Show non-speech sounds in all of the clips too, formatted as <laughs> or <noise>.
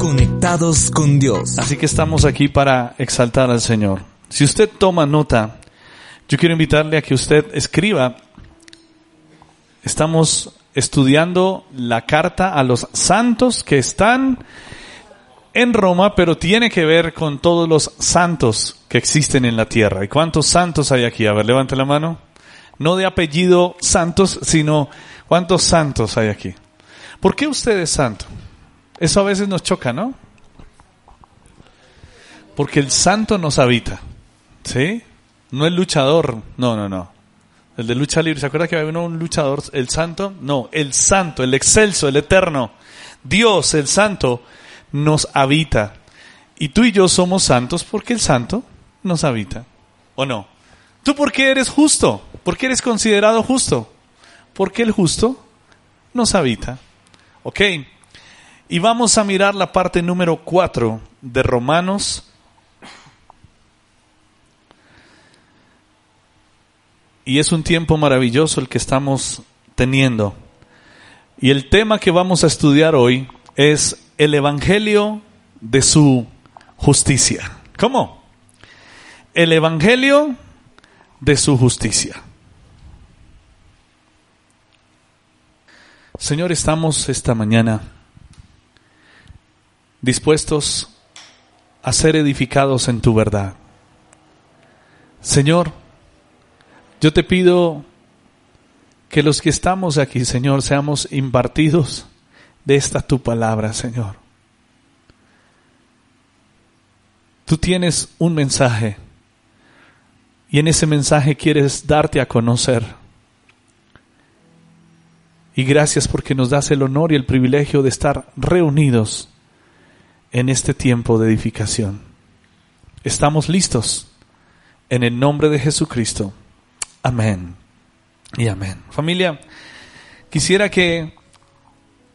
Conectados con Dios. Así que estamos aquí para exaltar al Señor. Si usted toma nota, yo quiero invitarle a que usted escriba. Estamos estudiando la carta a los santos que están en Roma, pero tiene que ver con todos los santos que existen en la tierra. ¿Y cuántos santos hay aquí? A ver, levante la mano. No de apellido santos, sino cuántos santos hay aquí. ¿Por qué usted es santo? Eso a veces nos choca, ¿no? Porque el santo nos habita. ¿Sí? No el luchador. No, no, no. El de lucha libre. ¿Se acuerda que había un luchador? ¿El santo? No, el santo, el excelso, el eterno. Dios, el santo, nos habita. Y tú y yo somos santos porque el santo nos habita. ¿O no? ¿Tú por qué eres justo? ¿Por qué eres considerado justo? Porque el justo nos habita. ¿Ok? Y vamos a mirar la parte número 4 de Romanos. Y es un tiempo maravilloso el que estamos teniendo. Y el tema que vamos a estudiar hoy es el Evangelio de su justicia. ¿Cómo? El Evangelio de su justicia. Señor, estamos esta mañana dispuestos a ser edificados en tu verdad. Señor, yo te pido que los que estamos aquí, Señor, seamos impartidos de esta tu palabra, Señor. Tú tienes un mensaje y en ese mensaje quieres darte a conocer. Y gracias porque nos das el honor y el privilegio de estar reunidos en este tiempo de edificación. Estamos listos en el nombre de Jesucristo. Amén y amén. Familia, quisiera que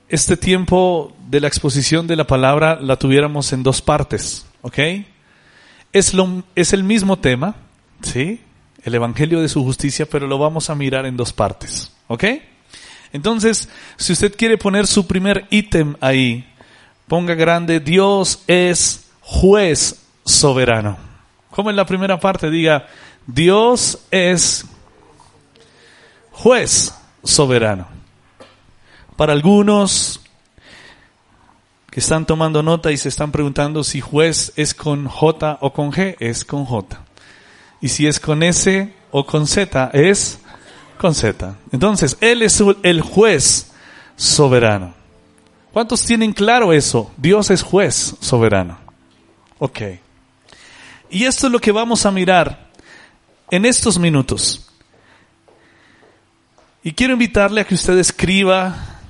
este tiempo de la exposición de la palabra la tuviéramos en dos partes, ¿ok? Es, lo, es el mismo tema, ¿sí? El Evangelio de su justicia, pero lo vamos a mirar en dos partes, ¿ok? Entonces, si usted quiere poner su primer ítem ahí, ponga grande, Dios es juez soberano. Como en la primera parte diga, Dios es juez soberano. Para algunos que están tomando nota y se están preguntando si juez es con J o con G, es con J. Y si es con S o con Z, es con Z. Entonces, Él es el juez soberano. ¿Cuántos tienen claro eso? Dios es juez soberano. Ok. Y esto es lo que vamos a mirar en estos minutos. Y quiero invitarle a que usted escriba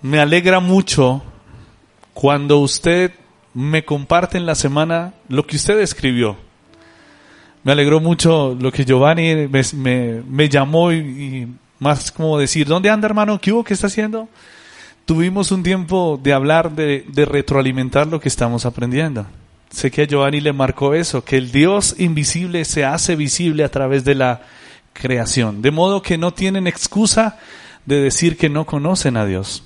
me alegra mucho cuando usted me comparte en la semana lo que usted escribió. Me alegró mucho lo que Giovanni me, llamó y, más como decir, ¿dónde anda hermano? ¿Qué hubo? ¿Qué está haciendo? Tuvimos un tiempo de hablar, de, retroalimentar lo que estamos aprendiendo. Sé que a Giovanni le marcó eso, que el Dios invisible se hace visible a través de la creación. De modo que no tienen excusa de decir que no conocen a Dios.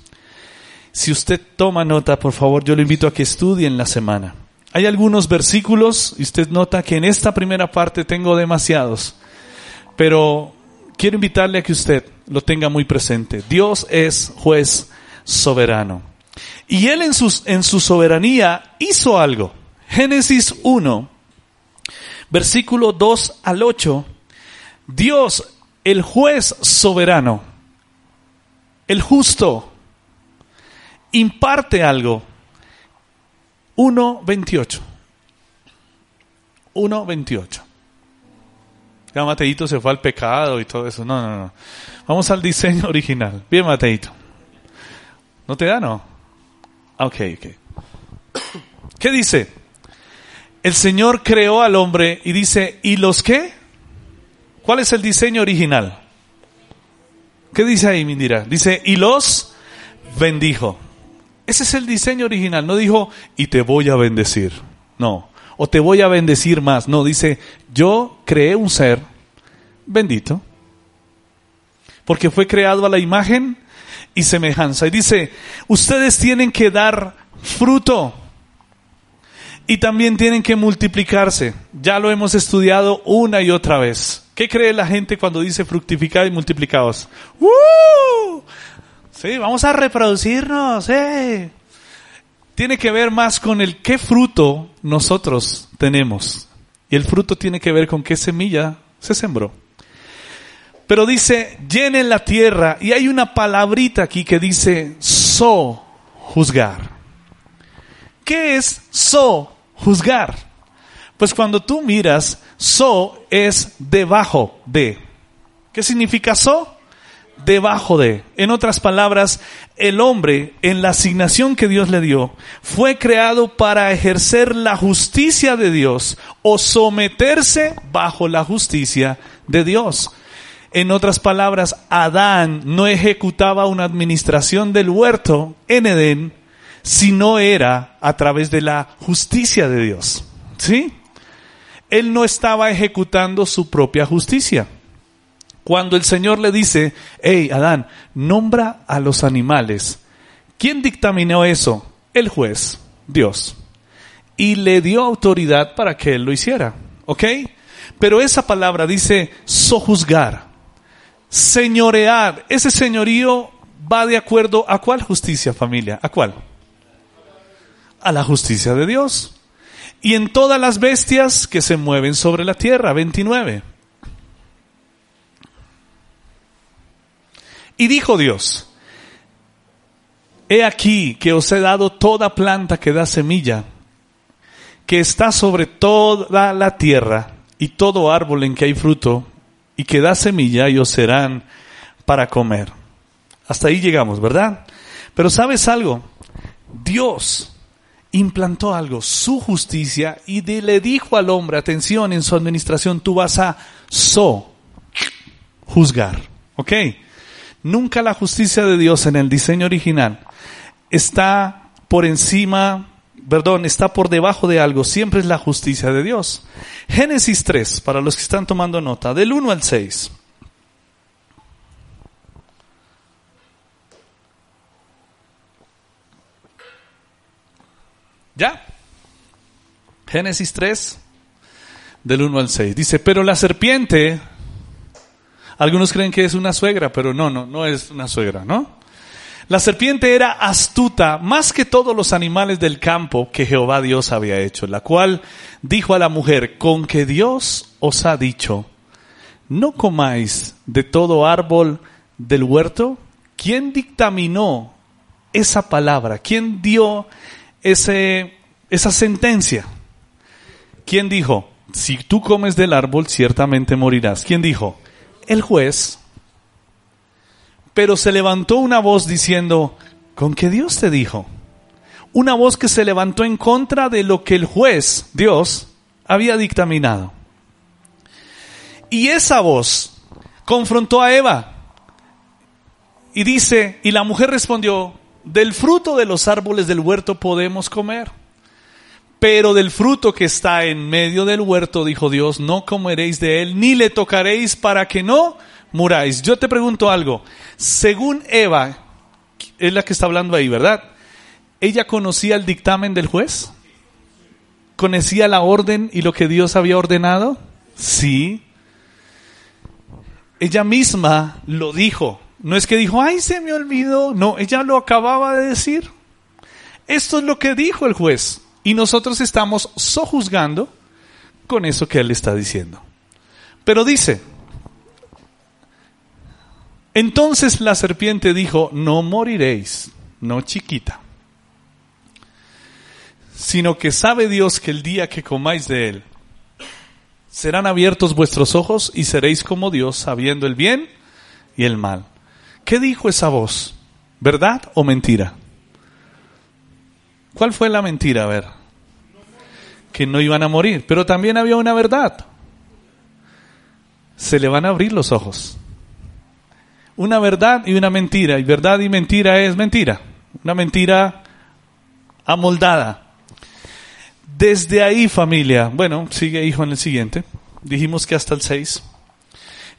Si usted toma nota, por favor, yo le invito a que estudie en la semana. Hay algunos versículos y usted nota que en esta primera parte tengo demasiados, pero quiero invitarle a que usted lo tenga muy presente. Dios es juez soberano. Y Él en, sus, en su soberanía hizo algo. Génesis 1, versículo 2 al 8. Dios, el juez soberano, el justo, imparte algo. 1.28. 1.28. Ya Mateito se fue al pecado y todo eso. No, no, no. Vamos al diseño original. Bien, Mateito. ¿No te da, no? Ah, ok, ok. ¿Qué dice? El Señor creó al hombre y dice, ¿y los qué? ¿Cuál es el diseño original? ¿Qué dice ahí, Mindira? Dice, y los bendijo. Ese es el diseño original. No dijo, y te voy a bendecir. No. O te voy a bendecir más. No, dice, yo creé un ser bendito. Porque fue creado a la imagen y semejanza. Y dice, ustedes tienen que dar fruto. Y también tienen que multiplicarse. Ya lo hemos estudiado una y otra vez. ¿Qué cree la gente cuando dice fructificar y multiplicados? ¡Uh! Sí, vamos a reproducirnos. ¡eh! Tiene que ver más con el qué fruto nosotros tenemos. Y el fruto tiene que ver con qué semilla se sembró. Pero dice, llenen la tierra. Y hay una palabrita aquí que dice, so, juzgar. ¿Qué es so, juzgar? Pues cuando tú miras, so es debajo de. ¿Qué significa so? Debajo de. En otras palabras, el hombre, en la asignación que Dios le dio, fue creado para ejercer la justicia de Dios o someterse bajo la justicia de Dios. En otras palabras, Adán no ejecutaba una administración del huerto en Edén si no era a través de la justicia de Dios. ¿Sí? Él no estaba ejecutando su propia justicia. Cuando el Señor le dice, hey, Adán, nombra a los animales. ¿Quién dictaminó eso? El juez, Dios. Y le dio autoridad para que él lo hiciera. ¿Ok? Pero esa palabra dice sojuzgar señorear. Ese señorío va de acuerdo a cuál justicia, familia? ¿A cuál? A la justicia de Dios. Y en todas las bestias que se mueven sobre la tierra, 29. Y dijo Dios, He aquí que os he dado toda planta que da semilla, que está sobre toda la tierra, y todo árbol en que hay fruto, y que da semilla y os serán para comer. Hasta ahí llegamos, ¿verdad? Pero sabes algo, Dios implantó algo, su justicia, y le dijo al hombre, atención, en su administración tú vas a so, juzgar, ¿ok? Nunca la justicia de Dios en el diseño original está por encima, perdón, está por debajo de algo, siempre es la justicia de Dios. Génesis 3, para los que están tomando nota, del 1 al 6. ¿Ya? Génesis 3, del 1 al 6. Dice, pero la serpiente, algunos creen que es una suegra, pero no, no, no es una suegra, ¿no? La serpiente era astuta más que todos los animales del campo que Jehová Dios había hecho, la cual dijo a la mujer, con que Dios os ha dicho, no comáis de todo árbol del huerto. ¿Quién dictaminó esa palabra? ¿Quién dio ese, esa sentencia? ¿Quién dijo, si tú comes del árbol ciertamente morirás? ¿Quién dijo? El juez pero se levantó una voz diciendo, ¿con qué Dios te dijo? Una voz que se levantó en contra de lo que el juez, Dios, había dictaminado. Y esa voz confrontó a Eva y dice, y la mujer respondió, del fruto de los árboles del huerto podemos comer. Pero del fruto que está en medio del huerto, dijo Dios, no comeréis de él, ni le tocaréis para que no muráis. Yo te pregunto algo. Según Eva, es la que está hablando ahí, ¿verdad? ¿Ella conocía el dictamen del juez? ¿Conocía la orden y lo que Dios había ordenado? Sí. Ella misma lo dijo. No es que dijo, ay, se me olvidó. No, ella lo acababa de decir. Esto es lo que dijo el juez. Y nosotros estamos sojuzgando con eso que él está diciendo. Pero dice, entonces la serpiente dijo, no moriréis, no chiquita, sino que sabe Dios que el día que comáis de él, serán abiertos vuestros ojos y seréis como Dios, sabiendo el bien y el mal. ¿Qué dijo esa voz? ¿Verdad o mentira? ¿Cuál fue la mentira? A ver. Que no iban a morir, pero también había una verdad. Se le van a abrir los ojos una verdad y una mentira. Y verdad y mentira es mentira. Una mentira amoldada. Desde ahí, familia, bueno, sigue hijo en el siguiente. Dijimos que hasta el 6.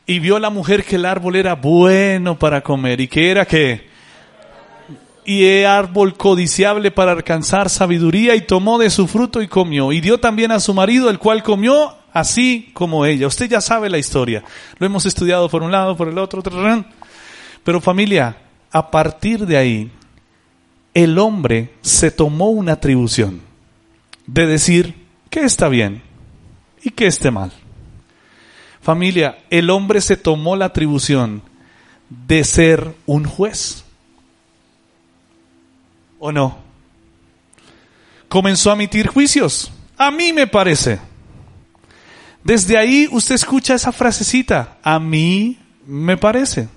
Y vio la mujer que el árbol era bueno para comer y que era que y árbol codiciable para alcanzar sabiduría y tomó de su fruto y comió y dio también a su marido el cual comió así como ella. Usted ya sabe la historia. Lo hemos estudiado por un lado, por el otro. Pero familia, a partir de ahí, el hombre se tomó una atribución de decir qué está bien y qué esté mal. Familia, el hombre se tomó la atribución de ser un juez. ¿O no? Comenzó a emitir juicios. A mí me parece. Desde ahí usted escucha esa frasecita. A mí me parece.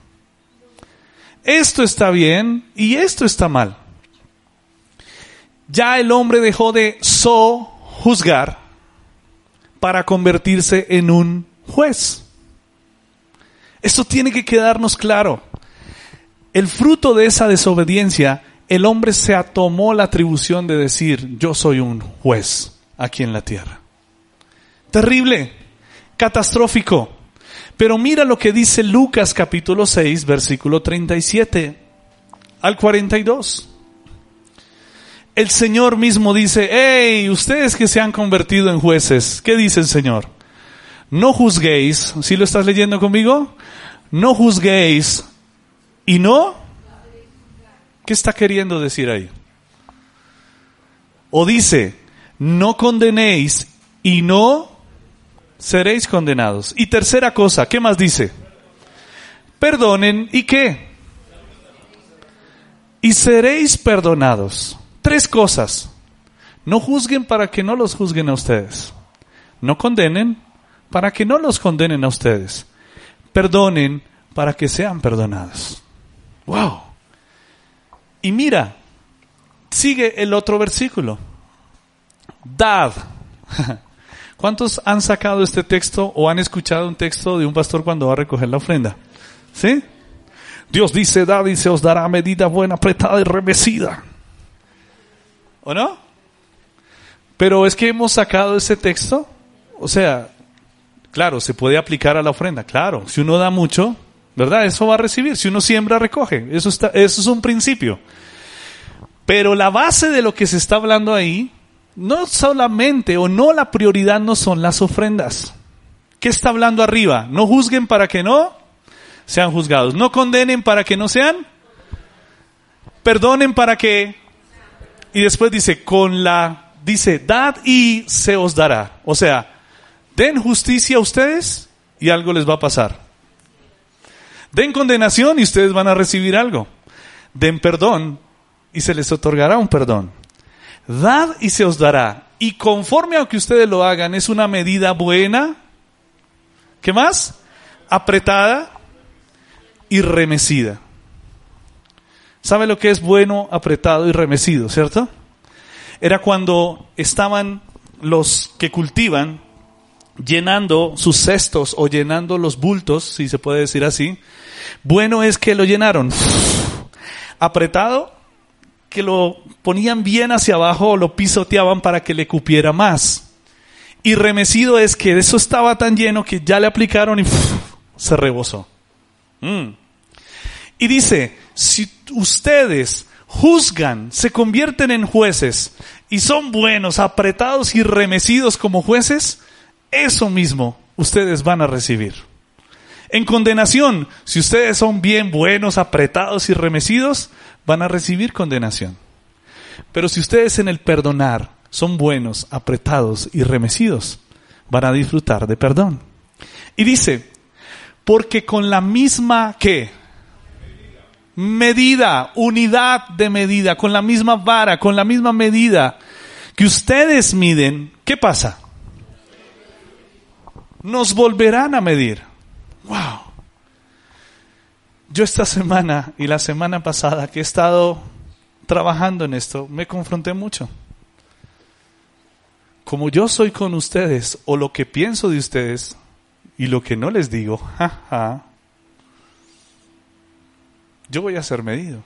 Esto está bien y esto está mal. Ya el hombre dejó de so juzgar para convertirse en un juez. Esto tiene que quedarnos claro. El fruto de esa desobediencia, el hombre se tomó la atribución de decir, yo soy un juez aquí en la tierra. Terrible, catastrófico. Pero mira lo que dice Lucas capítulo 6, versículo 37 al 42 el Señor mismo dice, hey, ustedes que se han convertido en jueces, ¿qué dice el Señor? No juzguéis, ¿sí lo estás leyendo conmigo? No juzguéis y no. ¿Qué está queriendo decir ahí? O dice, no condenéis y no seréis condenados. Y tercera cosa, ¿qué más dice? Perdonen y qué? Y seréis perdonados. Tres cosas. No juzguen para que no los juzguen a ustedes. No condenen para que no los condenen a ustedes. Perdonen para que sean perdonados. Wow. Y mira, sigue el otro versículo. Dad. <laughs> ¿Cuántos han sacado este texto o han escuchado un texto de un pastor cuando va a recoger la ofrenda? ¿Sí? Dios dice, dad y se os dará medida buena, apretada y remecida. ¿O no? Pero es que hemos sacado ese texto. O sea, claro, se puede aplicar a la ofrenda. Claro, si uno da mucho, ¿verdad? Eso va a recibir. Si uno siembra, recoge. Eso, está, eso es un principio. Pero la base de lo que se está hablando ahí, no solamente o no la prioridad no son las ofrendas. ¿Qué está hablando arriba? No juzguen para que no sean juzgados. No condenen para que no sean. Perdonen para que y después dice, con la, dice, dad y se os dará. O sea, den justicia a ustedes y algo les va a pasar. Den condenación y ustedes van a recibir algo. Den perdón y se les otorgará un perdón. Dad y se os dará. Y conforme a que ustedes lo hagan, es una medida buena. ¿Qué más? Apretada y remecida. ¿Sabe lo que es bueno, apretado y remecido, cierto? Era cuando estaban los que cultivan llenando sus cestos o llenando los bultos, si se puede decir así. Bueno es que lo llenaron. Apretado, que lo ponían bien hacia abajo o lo pisoteaban para que le cupiera más. Y remecido es que eso estaba tan lleno que ya le aplicaron y se rebosó. Mm. Y dice, si ustedes juzgan, se convierten en jueces y son buenos, apretados y remecidos como jueces, eso mismo ustedes van a recibir. En condenación, si ustedes son bien buenos, apretados y remecidos, van a recibir condenación. Pero si ustedes en el perdonar son buenos, apretados y remecidos, van a disfrutar de perdón. Y dice, porque con la misma que medida, unidad de medida, con la misma vara, con la misma medida que ustedes miden, ¿qué pasa? Nos volverán a medir. Wow. Yo esta semana y la semana pasada que he estado trabajando en esto, me confronté mucho. Como yo soy con ustedes, o lo que pienso de ustedes, y lo que no les digo, jaja, yo voy a ser medido.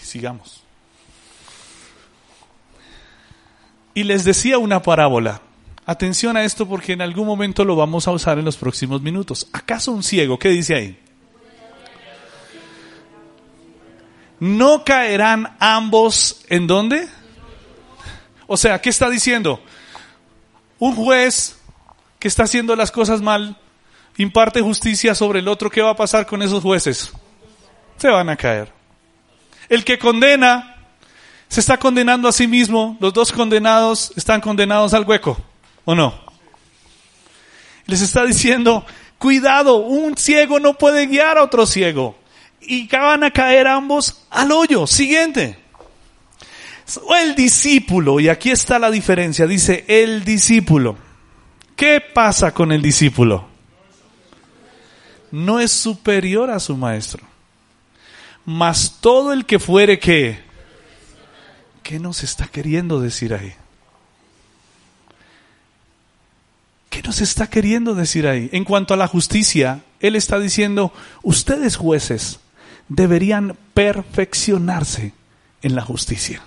sigamos. Y les decía una parábola. Atención a esto porque en algún momento lo vamos a usar en los próximos minutos. ¿Acaso un ciego? ¿Qué dice ahí? ¿No caerán ambos en dónde? O sea, ¿qué está diciendo? Un juez que está haciendo las cosas mal imparte justicia sobre el otro. ¿Qué va a pasar con esos jueces? Se van a caer. El que condena se está condenando a sí mismo. Los dos condenados están condenados al hueco. ¿O no? Les está diciendo, cuidado, un ciego no puede guiar a otro ciego. Y van a caer ambos al hoyo. Siguiente. El discípulo, y aquí está la diferencia, dice el discípulo. ¿Qué pasa con el discípulo? No es superior a su maestro. Mas todo el que fuere que, ¿qué nos está queriendo decir ahí? ¿Qué nos está queriendo decir ahí? En cuanto a la justicia, Él está diciendo, ustedes jueces deberían perfeccionarse en la justicia.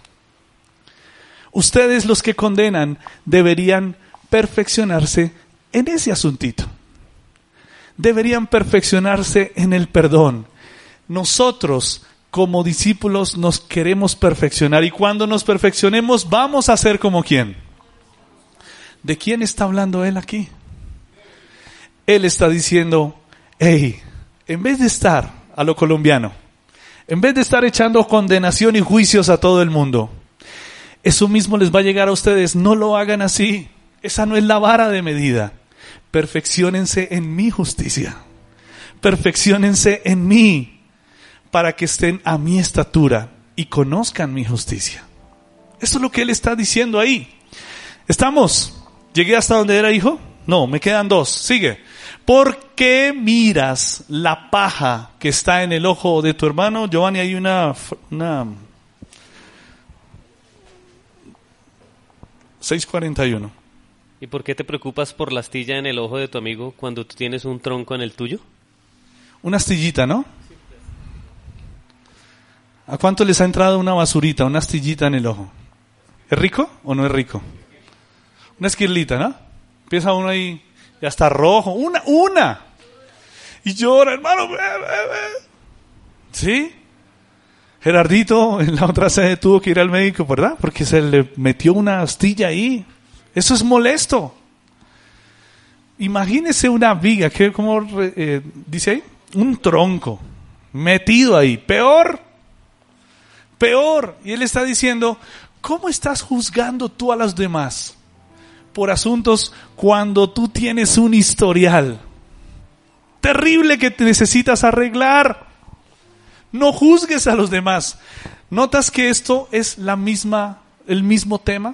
Ustedes los que condenan deberían perfeccionarse en ese asuntito. Deberían perfeccionarse en el perdón. Nosotros como discípulos nos queremos perfeccionar y cuando nos perfeccionemos vamos a ser como quién ¿De quién está hablando él aquí? Él está diciendo, hey, en vez de estar a lo colombiano, en vez de estar echando condenación y juicios a todo el mundo, eso mismo les va a llegar a ustedes. No lo hagan así. Esa no es la vara de medida. Perfeccionense en mi justicia. Perfeccionense en mí para que estén a mi estatura y conozcan mi justicia. Eso es lo que él está diciendo ahí. ¿Estamos? ¿Llegué hasta donde era hijo? No, me quedan dos. Sigue. ¿Por qué miras la paja que está en el ojo de tu hermano? Giovanni, hay una, una 641. ¿Y por qué te preocupas por la astilla en el ojo de tu amigo cuando tú tienes un tronco en el tuyo? Una astillita, ¿no? ¿A cuánto les ha entrado una basurita, una astillita en el ojo? ¿Es rico o no es rico? Una esquirlita, ¿no? Empieza uno ahí, ya está rojo. Una, una. Y llora, hermano. ¿Sí? Gerardito en la otra sede tuvo que ir al médico, ¿verdad? Porque se le metió una astilla ahí. Eso es molesto. Imagínese una viga, que como eh, dice ahí, un tronco metido ahí, peor, peor. Y él está diciendo, ¿cómo estás juzgando tú a los demás? por asuntos cuando tú tienes un historial terrible que te necesitas arreglar. No juzgues a los demás. ¿Notas que esto es la misma, el mismo tema?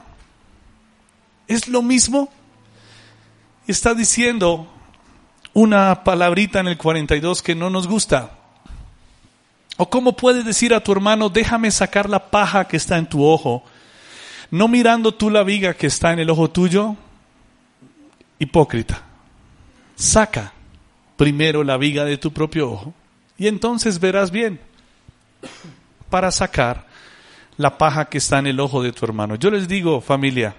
¿Es lo mismo? Está diciendo una palabrita en el 42 que no nos gusta. ¿O cómo puedes decir a tu hermano, déjame sacar la paja que está en tu ojo no mirando tú la viga que está en el ojo tuyo, hipócrita. Saca primero la viga de tu propio ojo y entonces verás bien para sacar la paja que está en el ojo de tu hermano. Yo les digo, familia,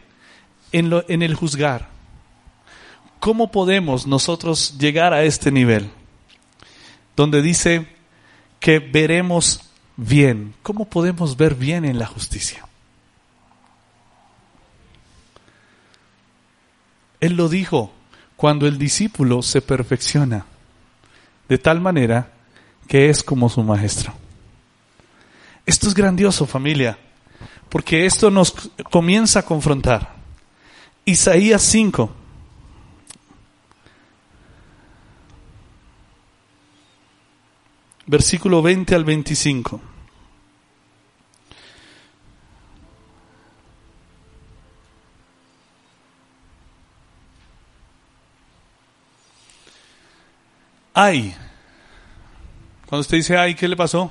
en, lo, en el juzgar, ¿cómo podemos nosotros llegar a este nivel? Donde dice que veremos bien. ¿Cómo podemos ver bien en la justicia? Él lo dijo cuando el discípulo se perfecciona de tal manera que es como su maestro. Esto es grandioso familia, porque esto nos comienza a confrontar. Isaías 5. Versículo 20 al 25. ay. Cuando usted dice ay, ¿qué le pasó?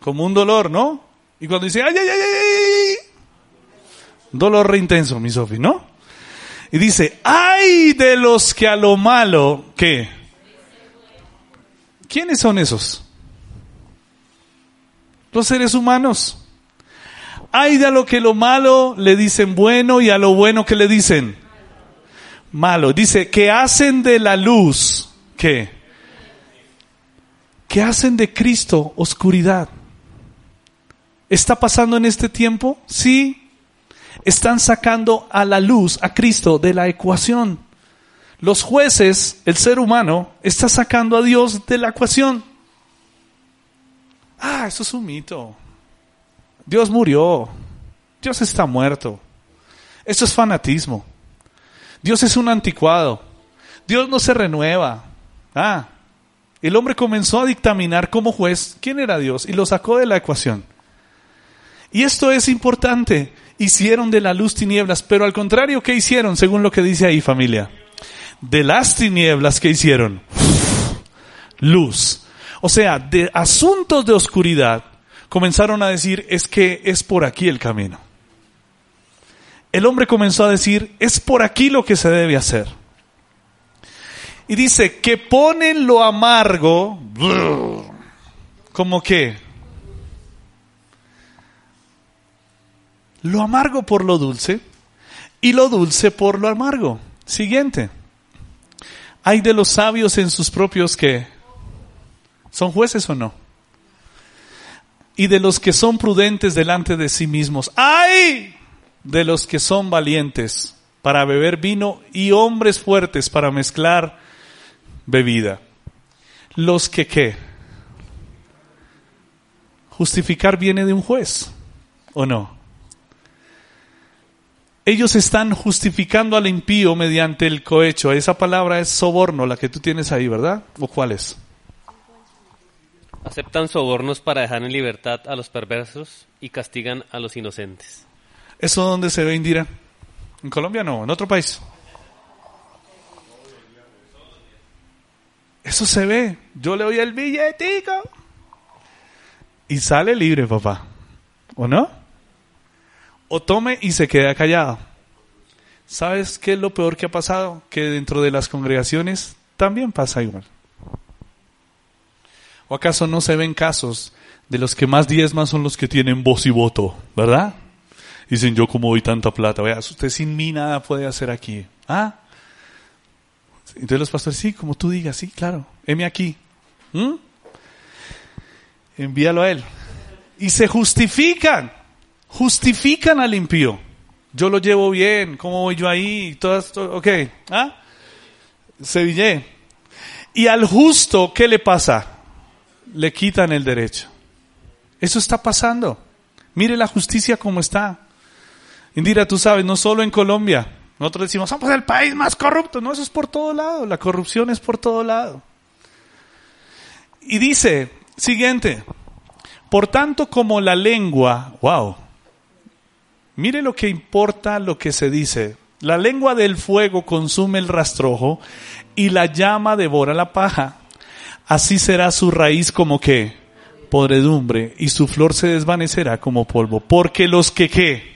Como un dolor, ¿no? Y cuando dice ay, ay, ay, ay, dolor re intenso, mi Sofi, ¿no? Y dice, ay de los que a lo malo, ¿qué? ¿Quiénes son esos? Los seres humanos. Hay de a lo que lo malo le dicen bueno y a lo bueno que le dicen malo. Dice que hacen de la luz, ¿qué? Que hacen de Cristo oscuridad. ¿Está pasando en este tiempo? Sí. Están sacando a la luz a Cristo de la ecuación. Los jueces, el ser humano, está sacando a Dios de la ecuación. Ah, eso es un mito. Dios murió. Dios está muerto. Eso es fanatismo. Dios es un anticuado. Dios no se renueva. Ah, el hombre comenzó a dictaminar como juez quién era Dios y lo sacó de la ecuación. Y esto es importante. Hicieron de la luz tinieblas, pero al contrario, ¿qué hicieron según lo que dice ahí familia? De las tinieblas, ¿qué hicieron? Luz. O sea, de asuntos de oscuridad comenzaron a decir, es que es por aquí el camino. El hombre comenzó a decir, es por aquí lo que se debe hacer. Y dice, que ponen lo amargo, como que, lo amargo por lo dulce y lo dulce por lo amargo. Siguiente. Hay de los sabios en sus propios que son jueces o no. Y de los que son prudentes delante de sí mismos. ¡Ay! De los que son valientes para beber vino y hombres fuertes para mezclar bebida. Los que qué? Justificar viene de un juez, ¿o no? Ellos están justificando al impío mediante el cohecho. Esa palabra es soborno, la que tú tienes ahí, ¿verdad? ¿O cuál es? Aceptan sobornos para dejar en libertad a los perversos y castigan a los inocentes. ¿Eso dónde se ve, Indira? ¿En Colombia no? ¿En otro país? Eso se ve. Yo le doy el billetico. Y sale libre, papá. ¿O no? O tome y se queda callado. ¿Sabes qué es lo peor que ha pasado? Que dentro de las congregaciones también pasa igual. ¿O acaso no se ven casos de los que más diezman son los que tienen voz y voto, verdad? Dicen, yo como doy tanta plata, vea, usted sin mí nada puede hacer aquí. ¿Ah? Entonces los pastores, sí, como tú digas, sí, claro, heme aquí. ¿Mm? Envíalo a él. Y se justifican justifican al impío. Yo lo llevo bien, ¿cómo voy yo ahí? Todo esto, ok, ¿ah? Sevillé. Y al justo, ¿qué le pasa? Le quitan el derecho. Eso está pasando. Mire la justicia como está. Indira, tú sabes, no solo en Colombia. Nosotros decimos, somos el país más corrupto. No, eso es por todo lado. La corrupción es por todo lado. Y dice, siguiente, por tanto como la lengua, wow, Mire lo que importa lo que se dice. La lengua del fuego consume el rastrojo y la llama devora la paja. Así será su raíz como que podredumbre y su flor se desvanecerá como polvo. Porque los que qué?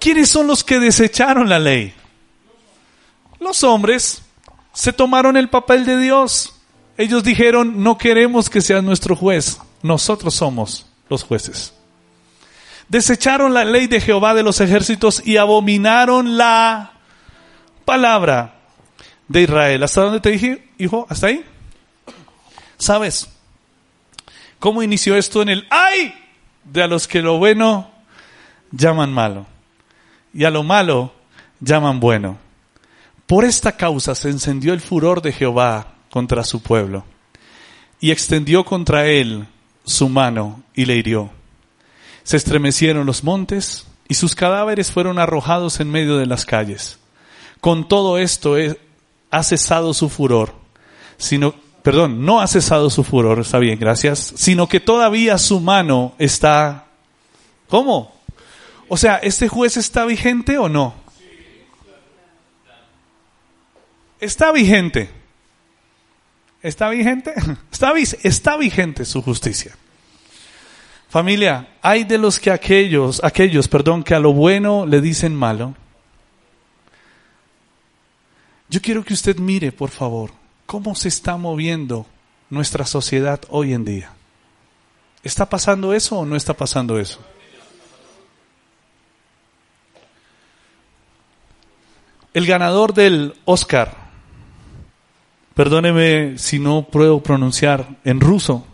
¿Quiénes son los que desecharon la ley? Los hombres se tomaron el papel de Dios. Ellos dijeron, no queremos que seas nuestro juez, nosotros somos los jueces desecharon la ley de Jehová de los ejércitos y abominaron la palabra de Israel. ¿Hasta dónde te dije, hijo? ¿Hasta ahí? ¿Sabes cómo inició esto en el ay de a los que lo bueno llaman malo y a lo malo llaman bueno? Por esta causa se encendió el furor de Jehová contra su pueblo y extendió contra él su mano y le hirió se estremecieron los montes y sus cadáveres fueron arrojados en medio de las calles. Con todo esto ha cesado su furor, sino, perdón, no ha cesado su furor, está bien, gracias, sino que todavía su mano está, ¿cómo? O sea, ¿este juez está vigente o no? Está vigente. ¿Está vigente? <laughs> Está, está vigente su justicia. Familia, hay de los que aquellos, aquellos, perdón, que a lo bueno le dicen malo. Yo quiero que usted mire, por favor, cómo se está moviendo nuestra sociedad hoy en día. ¿Está pasando eso o no está pasando eso? El ganador del Oscar, perdóneme si no puedo pronunciar en ruso,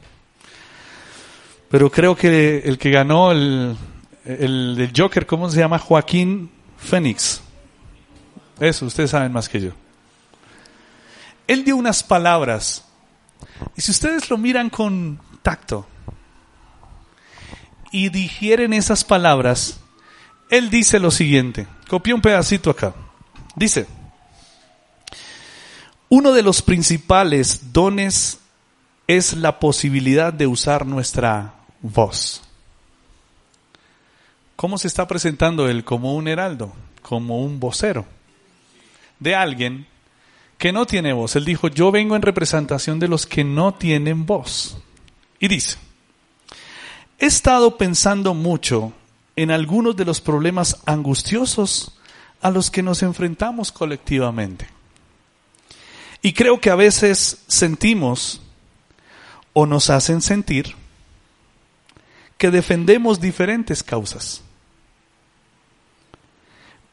pero creo que el que ganó el, el Joker, ¿cómo se llama? Joaquín Phoenix. Eso, ustedes saben más que yo. Él dio unas palabras, y si ustedes lo miran con tacto y digieren esas palabras, él dice lo siguiente, copié un pedacito acá. Dice, uno de los principales dones es la posibilidad de usar nuestra voz. ¿Cómo se está presentando él? Como un heraldo, como un vocero de alguien que no tiene voz. Él dijo, yo vengo en representación de los que no tienen voz. Y dice, he estado pensando mucho en algunos de los problemas angustiosos a los que nos enfrentamos colectivamente. Y creo que a veces sentimos o nos hacen sentir que defendemos diferentes causas.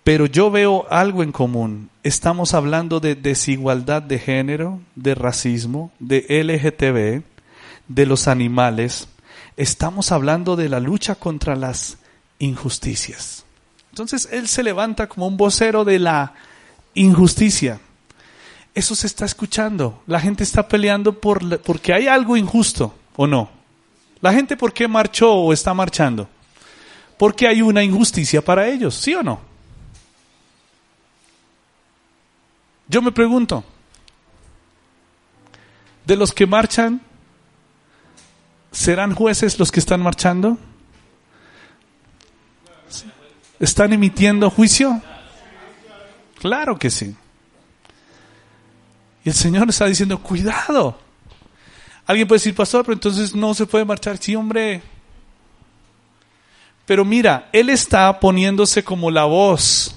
Pero yo veo algo en común. Estamos hablando de desigualdad de género, de racismo, de LGTB, de los animales. Estamos hablando de la lucha contra las injusticias. Entonces él se levanta como un vocero de la injusticia. Eso se está escuchando. La gente está peleando por, porque hay algo injusto, ¿o no? La gente, ¿por qué marchó o está marchando? Porque hay una injusticia para ellos, ¿sí o no? Yo me pregunto, de los que marchan, ¿serán jueces los que están marchando? ¿Están emitiendo juicio? Claro que sí. Y el Señor está diciendo, cuidado. Alguien puede decir, pastor, pero entonces no se puede marchar. Sí, hombre. Pero mira, Él está poniéndose como la voz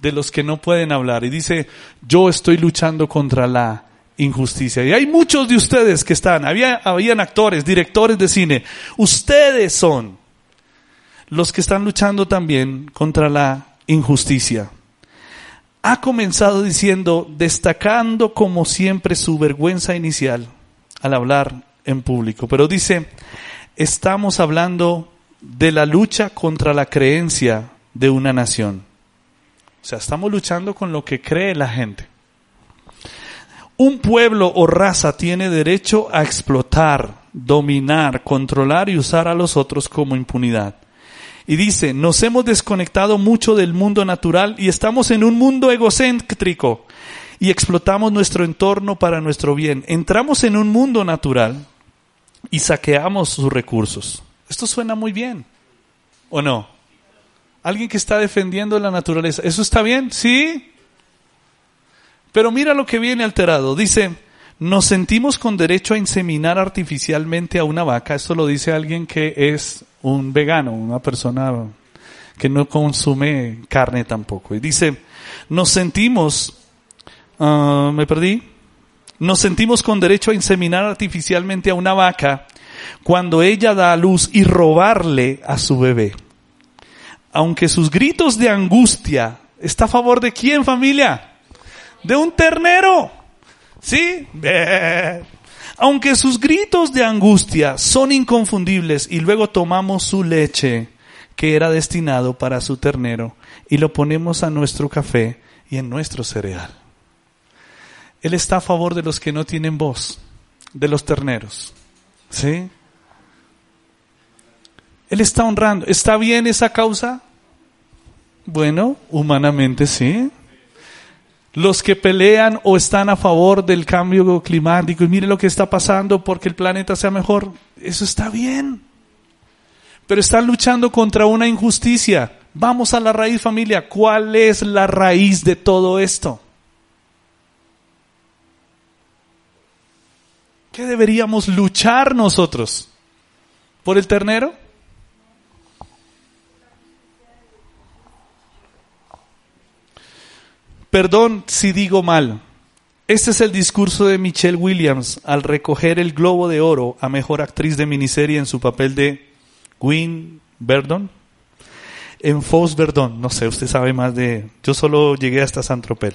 de los que no pueden hablar. Y dice, yo estoy luchando contra la injusticia. Y hay muchos de ustedes que están, había, habían actores, directores de cine. Ustedes son los que están luchando también contra la injusticia. Ha comenzado diciendo, destacando como siempre su vergüenza inicial al hablar en público. Pero dice, estamos hablando de la lucha contra la creencia de una nación. O sea, estamos luchando con lo que cree la gente. Un pueblo o raza tiene derecho a explotar, dominar, controlar y usar a los otros como impunidad. Y dice, nos hemos desconectado mucho del mundo natural y estamos en un mundo egocéntrico y explotamos nuestro entorno para nuestro bien. Entramos en un mundo natural y saqueamos sus recursos. Esto suena muy bien, ¿o no? Alguien que está defendiendo la naturaleza. ¿Eso está bien? Sí. Pero mira lo que viene alterado. Dice, nos sentimos con derecho a inseminar artificialmente a una vaca. Esto lo dice alguien que es un vegano, una persona que no consume carne tampoco. Y dice, nos sentimos, ah, me perdí, nos sentimos con derecho a inseminar artificialmente a una vaca cuando ella da a luz y robarle a su bebé. Aunque sus gritos de angustia está a favor de quién familia? De un ternero. ¿Sí? Aunque sus gritos de angustia son inconfundibles y luego tomamos su leche que era destinado para su ternero y lo ponemos a nuestro café y en nuestro cereal. Él está a favor de los que no tienen voz, de los terneros. ¿Sí? Él está honrando. ¿Está bien esa causa? Bueno, humanamente sí los que pelean o están a favor del cambio climático y mire lo que está pasando porque el planeta sea mejor, eso está bien. Pero están luchando contra una injusticia. Vamos a la raíz familia. ¿Cuál es la raíz de todo esto? ¿Qué deberíamos luchar nosotros? ¿Por el ternero? Perdón si digo mal. Este es el discurso de Michelle Williams al recoger el Globo de Oro a Mejor Actriz de Miniserie en su papel de Gwyn Verdon. en Fos Verdón. No sé, usted sabe más de... Yo solo llegué hasta San Tropez.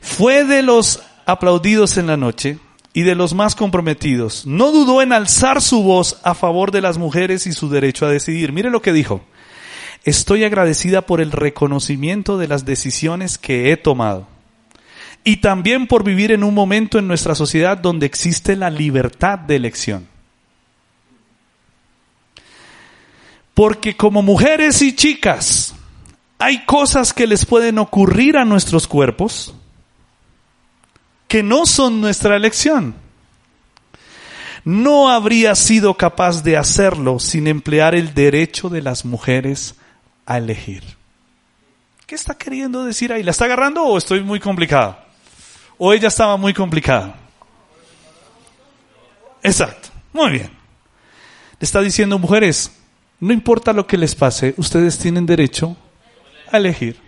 Fue de los aplaudidos en la noche y de los más comprometidos. No dudó en alzar su voz a favor de las mujeres y su derecho a decidir. Mire lo que dijo. Estoy agradecida por el reconocimiento de las decisiones que he tomado y también por vivir en un momento en nuestra sociedad donde existe la libertad de elección. Porque como mujeres y chicas hay cosas que les pueden ocurrir a nuestros cuerpos que no son nuestra elección. No habría sido capaz de hacerlo sin emplear el derecho de las mujeres a elegir. ¿Qué está queriendo decir ahí? ¿La está agarrando o estoy muy complicado? ¿O ella estaba muy complicada? Exacto. Muy bien. Le está diciendo, mujeres, no importa lo que les pase, ustedes tienen derecho a elegir.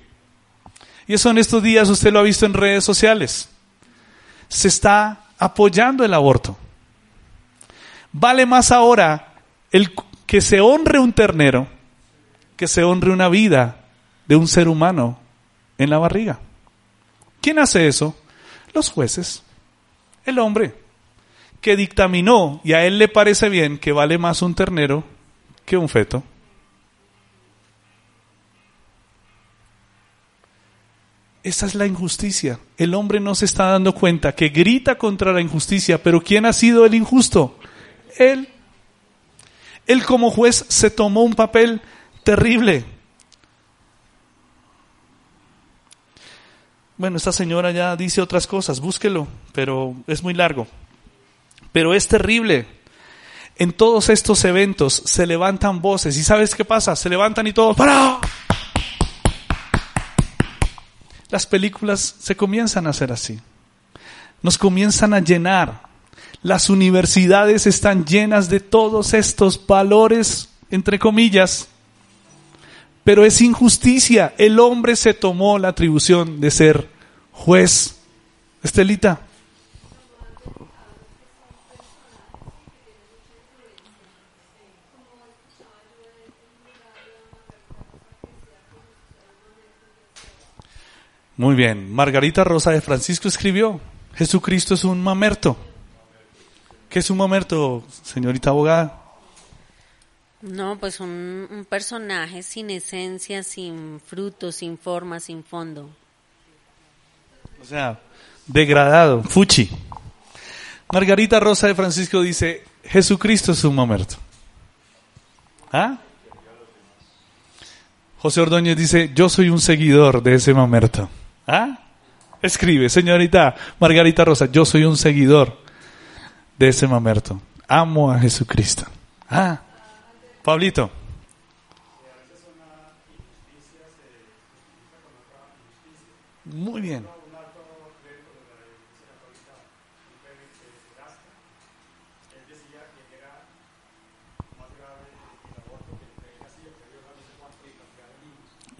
Y eso en estos días usted lo ha visto en redes sociales. Se está apoyando el aborto. Vale más ahora el que se honre un ternero que se honre una vida de un ser humano en la barriga. ¿Quién hace eso? Los jueces. El hombre que dictaminó y a él le parece bien que vale más un ternero que un feto. Esa es la injusticia. El hombre no se está dando cuenta que grita contra la injusticia, pero ¿quién ha sido el injusto? Él. Él como juez se tomó un papel terrible. Bueno, esta señora ya dice otras cosas, búsquelo, pero es muy largo. Pero es terrible. En todos estos eventos se levantan voces. ¿Y sabes qué pasa? Se levantan y todos, ¡para! Las películas se comienzan a hacer así. Nos comienzan a llenar. Las universidades están llenas de todos estos valores, entre comillas. Pero es injusticia. El hombre se tomó la atribución de ser juez. Estelita. Muy bien. Margarita Rosa de Francisco escribió, Jesucristo es un mamerto. ¿Qué es un mamerto, señorita abogada? No, pues un, un personaje sin esencia, sin fruto, sin forma, sin fondo. O sea, degradado, fuchi. Margarita Rosa de Francisco dice, Jesucristo es un mamerto. ¿Ah? José Ordóñez dice, yo soy un seguidor de ese mamerto. ¿Ah? Escribe, señorita Margarita Rosa, yo soy un seguidor de ese mamerto. Amo a Jesucristo. Ah, Pablito. Muy bien.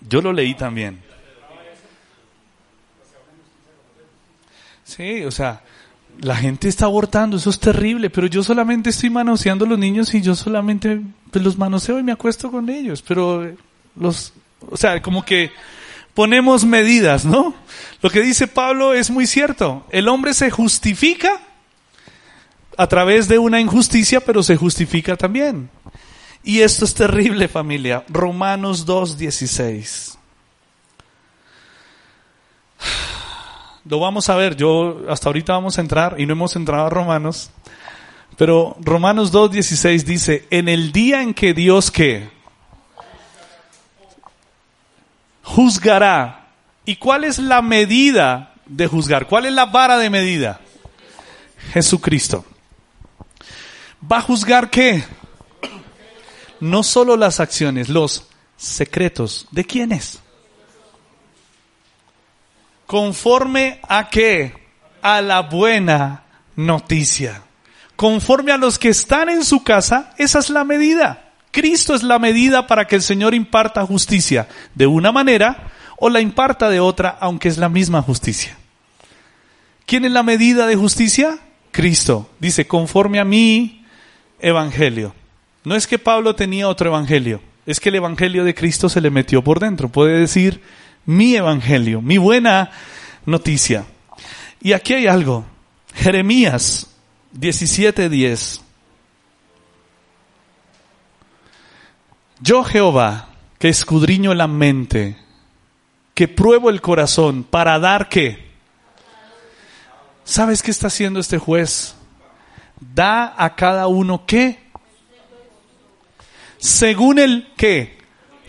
Yo lo leí también. Sí, o sea, la gente está abortando, eso es terrible, pero yo solamente estoy manoseando a los niños y yo solamente pues, los manoseo y me acuesto con ellos, pero eh, los, o sea, como que ponemos medidas, ¿no? Lo que dice Pablo es muy cierto. El hombre se justifica a través de una injusticia, pero se justifica también. Y esto es terrible, familia. Romanos 2.16. Lo vamos a ver, yo hasta ahorita vamos a entrar y no hemos entrado a Romanos, pero Romanos 2.16 dice, en el día en que Dios que juzgará, ¿y cuál es la medida de juzgar? ¿Cuál es la vara de medida? Jesucristo. ¿Va a juzgar qué? No solo las acciones, los secretos. ¿De quiénes? Conforme a qué? A la buena noticia. Conforme a los que están en su casa, esa es la medida. Cristo es la medida para que el Señor imparta justicia de una manera o la imparta de otra, aunque es la misma justicia. ¿Quién es la medida de justicia? Cristo. Dice, conforme a mi evangelio. No es que Pablo tenía otro evangelio. es que el Evangelio de Cristo se le metió por dentro. Puede decir mi Evangelio, mi buena noticia. Y aquí hay algo. Jeremías 17:10. Yo Jehová, que escudriño la mente, que pruebo el corazón para dar qué. ¿Sabes qué está haciendo este juez? Da a cada uno qué? Según el qué?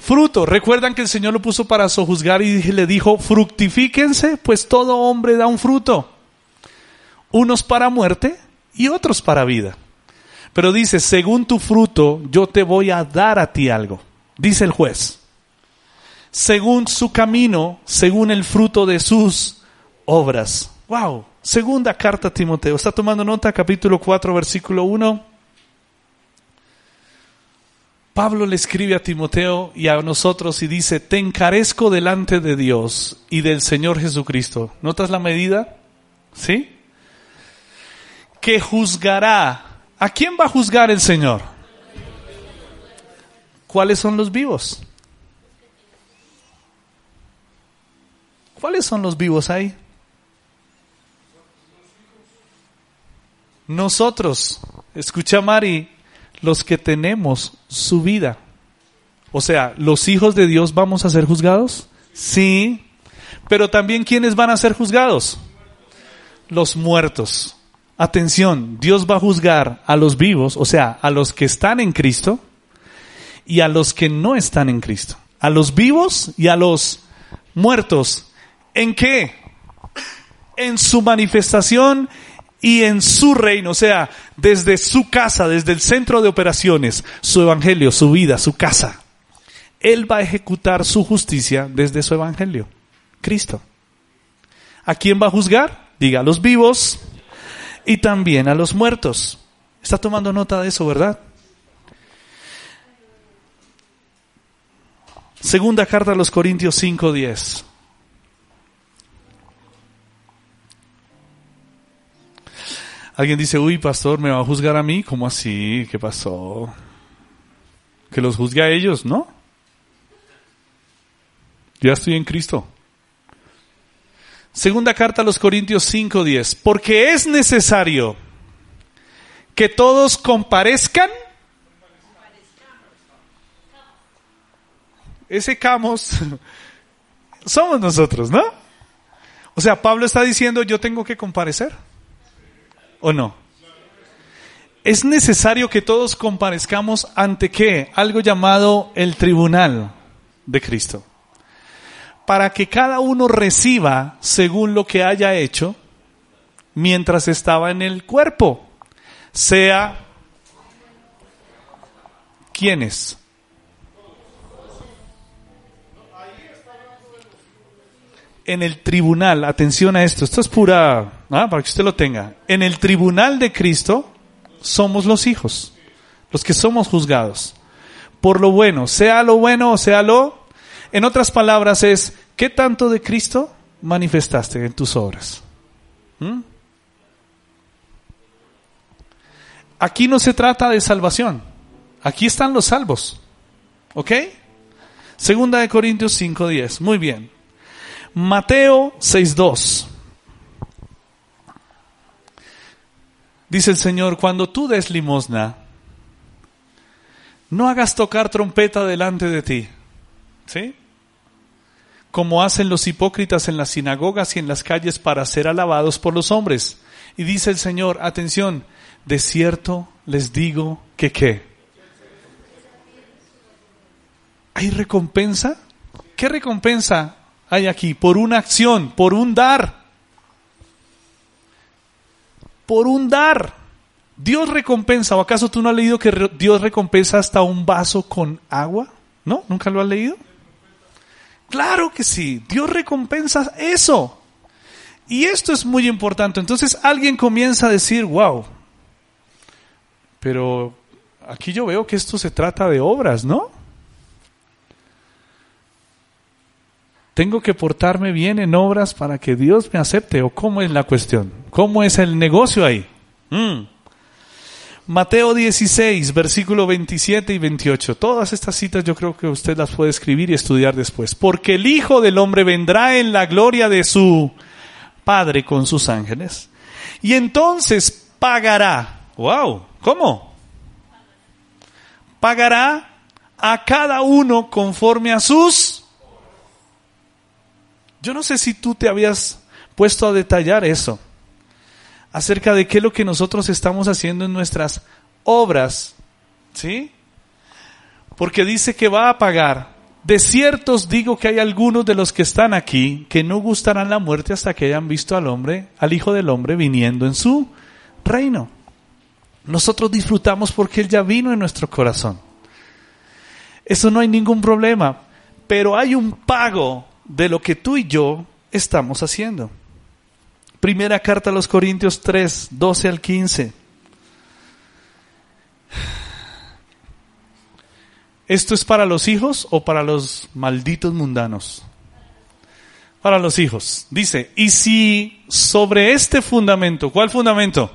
Fruto. Recuerdan que el Señor lo puso para sojuzgar y le dijo, fructifíquense, pues todo hombre da un fruto. Unos para muerte y otros para vida. Pero dice, según tu fruto, yo te voy a dar a ti algo. Dice el juez. Según su camino, según el fruto de sus obras. Wow. Segunda carta a Timoteo. ¿Está tomando nota? Capítulo 4, versículo 1. Pablo le escribe a Timoteo y a nosotros y dice, te encarezco delante de Dios y del Señor Jesucristo. ¿Notas la medida? ¿Sí? Que juzgará. ¿A quién va a juzgar el Señor? ¿Cuáles son los vivos? ¿Cuáles son los vivos ahí? Nosotros, escucha Mari, los que tenemos su vida. O sea, ¿los hijos de Dios vamos a ser juzgados? Sí. Pero también ¿quiénes van a ser juzgados? Los muertos. Atención, Dios va a juzgar a los vivos, o sea, a los que están en Cristo y a los que no están en Cristo. A los vivos y a los muertos. ¿En qué? En su manifestación y en su reino, o sea, desde su casa, desde el centro de operaciones, su evangelio, su vida, su casa. Él va a ejecutar su justicia desde su evangelio, Cristo. ¿A quién va a juzgar? Diga, a los vivos y también a los muertos. Está tomando nota de eso, ¿verdad? Segunda carta a los Corintios 5:10. Alguien dice, uy, pastor, ¿me va a juzgar a mí? ¿Cómo así? ¿Qué pasó? Que los juzgue a ellos, ¿no? Ya estoy en Cristo. Segunda carta a los Corintios 5:10. Porque es necesario que todos comparezcan. Ese camos <laughs> somos nosotros, ¿no? O sea, Pablo está diciendo, yo tengo que comparecer. ¿O no? Es necesario que todos comparezcamos ante qué? Algo llamado el tribunal de Cristo. Para que cada uno reciba según lo que haya hecho mientras estaba en el cuerpo. Sea ¿quiénes? En el tribunal, atención a esto, esto es pura, ¿ah? para que usted lo tenga, en el tribunal de Cristo somos los hijos, los que somos juzgados, por lo bueno, sea lo bueno o sea lo, en otras palabras es, ¿qué tanto de Cristo manifestaste en tus obras? ¿Mm? Aquí no se trata de salvación, aquí están los salvos, ¿ok? Segunda de Corintios 5.10, muy bien. Mateo 6.2. Dice el Señor, cuando tú des limosna, no hagas tocar trompeta delante de ti. ¿Sí? Como hacen los hipócritas en las sinagogas y en las calles para ser alabados por los hombres. Y dice el Señor, atención, de cierto les digo que qué. ¿Hay recompensa? ¿Qué recompensa hay aquí? Por una acción, por un dar. Por un dar. Dios recompensa, ¿o acaso tú no has leído que Dios recompensa hasta un vaso con agua? ¿No? ¿Nunca lo has leído? Claro que sí, Dios recompensa eso. Y esto es muy importante. Entonces alguien comienza a decir, wow, pero aquí yo veo que esto se trata de obras, ¿no? Tengo que portarme bien en obras para que Dios me acepte o cómo es la cuestión, cómo es el negocio ahí. Mm. Mateo 16, versículo 27 y 28. Todas estas citas yo creo que usted las puede escribir y estudiar después. Porque el Hijo del Hombre vendrá en la gloria de su Padre con sus ángeles. Y entonces pagará. Wow, ¿cómo? Pagará a cada uno conforme a sus... Yo no sé si tú te habías puesto a detallar eso acerca de qué es lo que nosotros estamos haciendo en nuestras obras, ¿sí? Porque dice que va a pagar. De ciertos digo que hay algunos de los que están aquí que no gustarán la muerte hasta que hayan visto al hombre, al Hijo del Hombre viniendo en su reino. Nosotros disfrutamos porque Él ya vino en nuestro corazón. Eso no hay ningún problema, pero hay un pago de lo que tú y yo estamos haciendo. Primera carta a los Corintios 3, 12 al 15. ¿Esto es para los hijos o para los malditos mundanos? Para los hijos. Dice, y si sobre este fundamento, ¿cuál fundamento?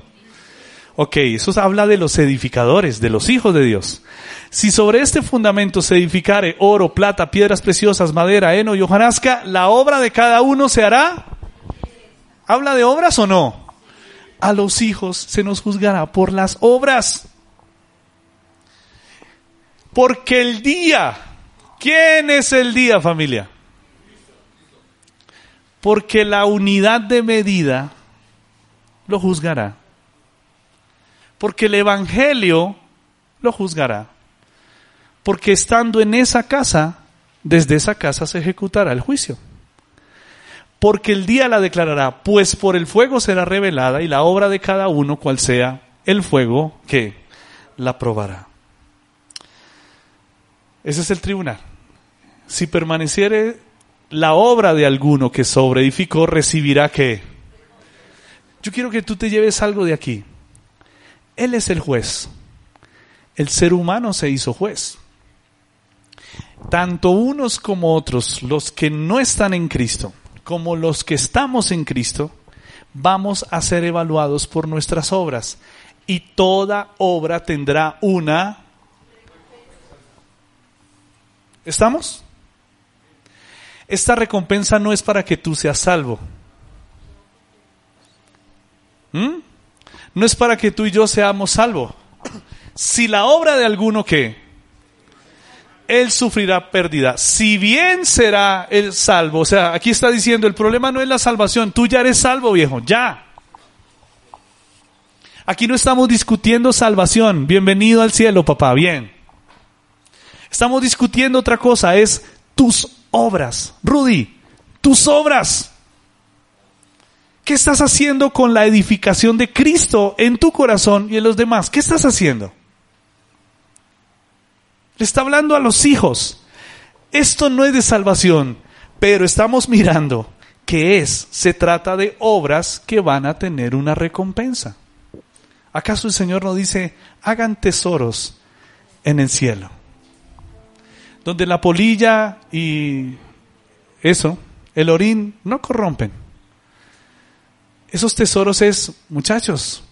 Ok, eso habla de los edificadores, de los hijos de Dios. Si sobre este fundamento se edificare oro, plata, piedras preciosas, madera, heno y hojarasca, la obra de cada uno se hará ¿Habla de obras o no? A los hijos se nos juzgará por las obras. Porque el día, ¿quién es el día familia? Porque la unidad de medida lo juzgará. Porque el Evangelio lo juzgará. Porque estando en esa casa, desde esa casa se ejecutará el juicio porque el día la declarará, pues por el fuego será revelada y la obra de cada uno, cual sea el fuego que la probará. Ese es el tribunal. Si permaneciere la obra de alguno que sobreedificó, recibirá que. Yo quiero que tú te lleves algo de aquí. Él es el juez. El ser humano se hizo juez. Tanto unos como otros, los que no están en Cristo, como los que estamos en Cristo, vamos a ser evaluados por nuestras obras. Y toda obra tendrá una... ¿Estamos? Esta recompensa no es para que tú seas salvo. ¿Mm? No es para que tú y yo seamos salvos. Si la obra de alguno que él sufrirá pérdida. Si bien será el salvo, o sea, aquí está diciendo, el problema no es la salvación, tú ya eres salvo, viejo, ya. Aquí no estamos discutiendo salvación, bienvenido al cielo, papá, bien. Estamos discutiendo otra cosa, es tus obras. Rudy, tus obras. ¿Qué estás haciendo con la edificación de Cristo en tu corazón y en los demás? ¿Qué estás haciendo? Le está hablando a los hijos. Esto no es de salvación, pero estamos mirando que es, se trata de obras que van a tener una recompensa. ¿Acaso el Señor no dice, hagan tesoros en el cielo? Donde la polilla y eso, el orín, no corrompen. Esos tesoros es, muchachos,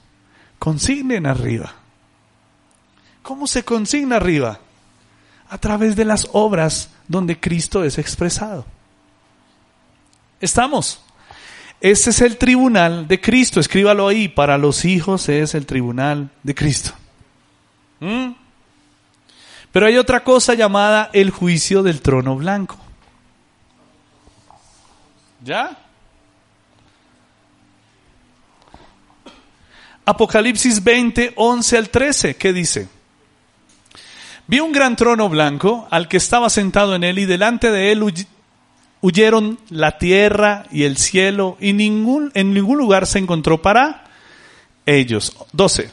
consignen arriba. ¿Cómo se consigna arriba? a través de las obras donde Cristo es expresado. ¿Estamos? Ese es el tribunal de Cristo, escríbalo ahí, para los hijos es el tribunal de Cristo. ¿Mm? Pero hay otra cosa llamada el juicio del trono blanco. ¿Ya? Apocalipsis 20, 11 al 13, ¿qué dice? Vi un gran trono blanco al que estaba sentado en él y delante de él huyeron la tierra y el cielo y ningún, en ningún lugar se encontró para ellos. 12.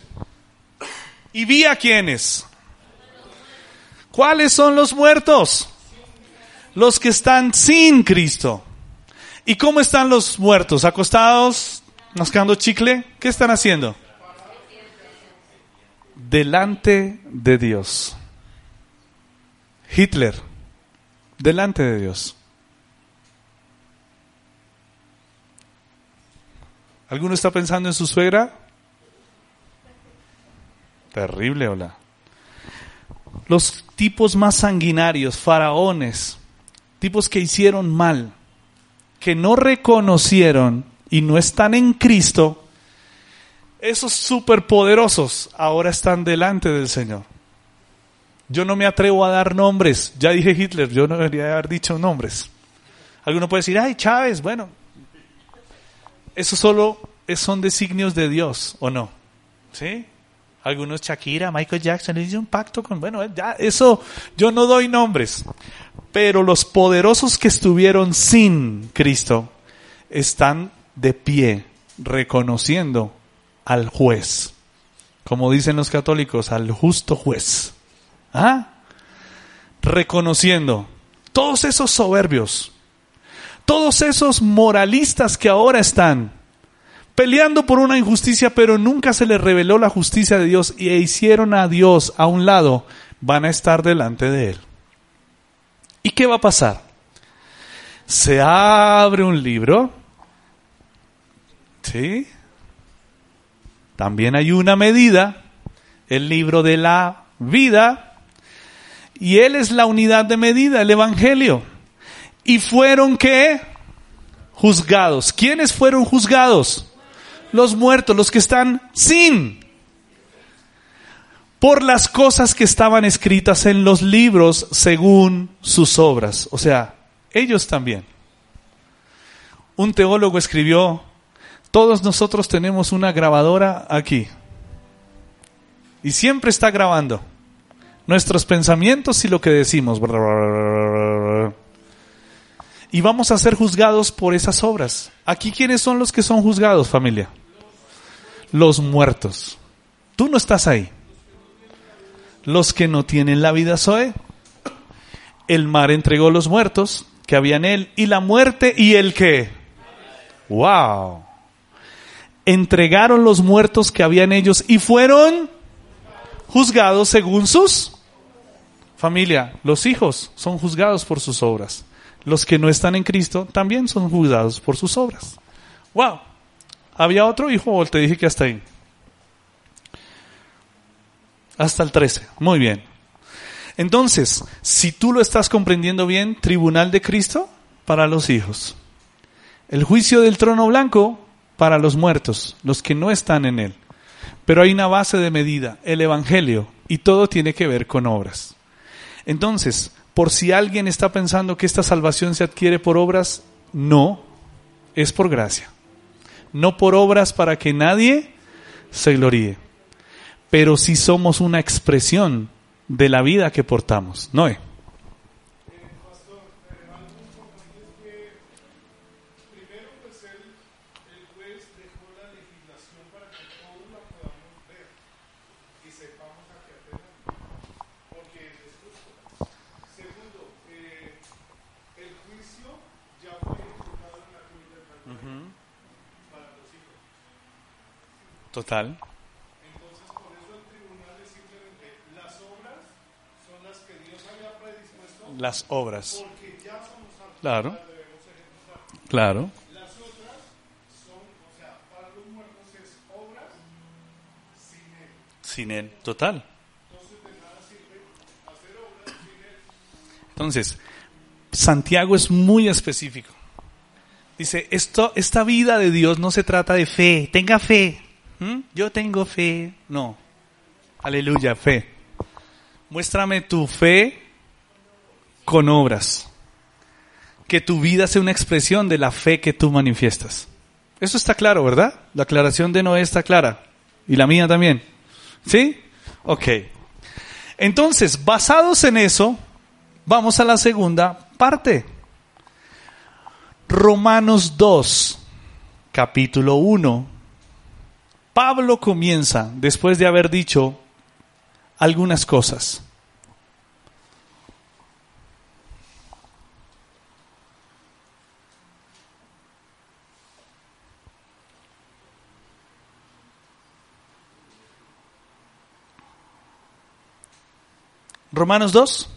Y vi a quienes. ¿Cuáles son los muertos? Los que están sin Cristo. ¿Y cómo están los muertos? ¿Acostados? ¿Mascando chicle? ¿Qué están haciendo? Delante de Dios. Hitler delante de Dios. ¿Alguno está pensando en su suegra? Terrible, hola. Los tipos más sanguinarios, faraones, tipos que hicieron mal, que no reconocieron y no están en Cristo, esos superpoderosos ahora están delante del Señor. Yo no me atrevo a dar nombres. Ya dije Hitler, yo no debería haber dicho nombres. Alguno puede decir, ay, Chávez, bueno. Eso solo son designios de Dios, ¿o no? ¿Sí? Algunos Shakira, Michael Jackson, hizo un pacto con, bueno, ya, eso, yo no doy nombres. Pero los poderosos que estuvieron sin Cristo están de pie, reconociendo al juez. Como dicen los católicos, al justo juez. ¿Ah? Reconociendo todos esos soberbios, todos esos moralistas que ahora están peleando por una injusticia, pero nunca se les reveló la justicia de Dios y e hicieron a Dios a un lado, van a estar delante de Él. ¿Y qué va a pasar? Se abre un libro, ¿sí? También hay una medida, el libro de la vida, y Él es la unidad de medida, el Evangelio. Y fueron que juzgados. ¿Quiénes fueron juzgados? Los muertos, los que están sin. Por las cosas que estaban escritas en los libros según sus obras. O sea, ellos también. Un teólogo escribió, todos nosotros tenemos una grabadora aquí. Y siempre está grabando nuestros pensamientos y lo que decimos. Y vamos a ser juzgados por esas obras. Aquí, ¿quiénes son los que son juzgados, familia? Los muertos. Tú no estás ahí. Los que no tienen la vida Zoe. El mar entregó los muertos que había en él y la muerte y el que. ¡Wow! Entregaron los muertos que había en ellos y fueron juzgados según sus Familia, los hijos son juzgados por sus obras. Los que no están en Cristo también son juzgados por sus obras. Wow. ¿Había otro hijo o te dije que hasta ahí? Hasta el 13. Muy bien. Entonces, si tú lo estás comprendiendo bien, tribunal de Cristo para los hijos. El juicio del trono blanco para los muertos, los que no están en él. Pero hay una base de medida, el Evangelio, y todo tiene que ver con obras. Entonces, por si alguien está pensando que esta salvación se adquiere por obras, no, es por gracia. No por obras para que nadie se gloríe. Pero si somos una expresión de la vida que portamos. Noé. Total. Entonces, por eso el tribunal es simplemente las obras son las que Dios había predispuesto. Las obras. Porque ya somos Claro. Claro. Las otras son, o sea, para los muertos es obras sin Él. Sin Él, total. Entonces, de nada sirve hacer obras sin Él. Entonces, Santiago es muy específico. Dice, esto, esta vida de Dios no se trata de fe. Tenga fe. ¿Mm? Yo tengo fe. No. Aleluya, fe. Muéstrame tu fe con obras. Que tu vida sea una expresión de la fe que tú manifiestas. Eso está claro, ¿verdad? La aclaración de Noé está clara. Y la mía también. ¿Sí? Ok. Entonces, basados en eso, vamos a la segunda parte. Romanos 2, capítulo 1, Pablo comienza, después de haber dicho algunas cosas, Romanos 2.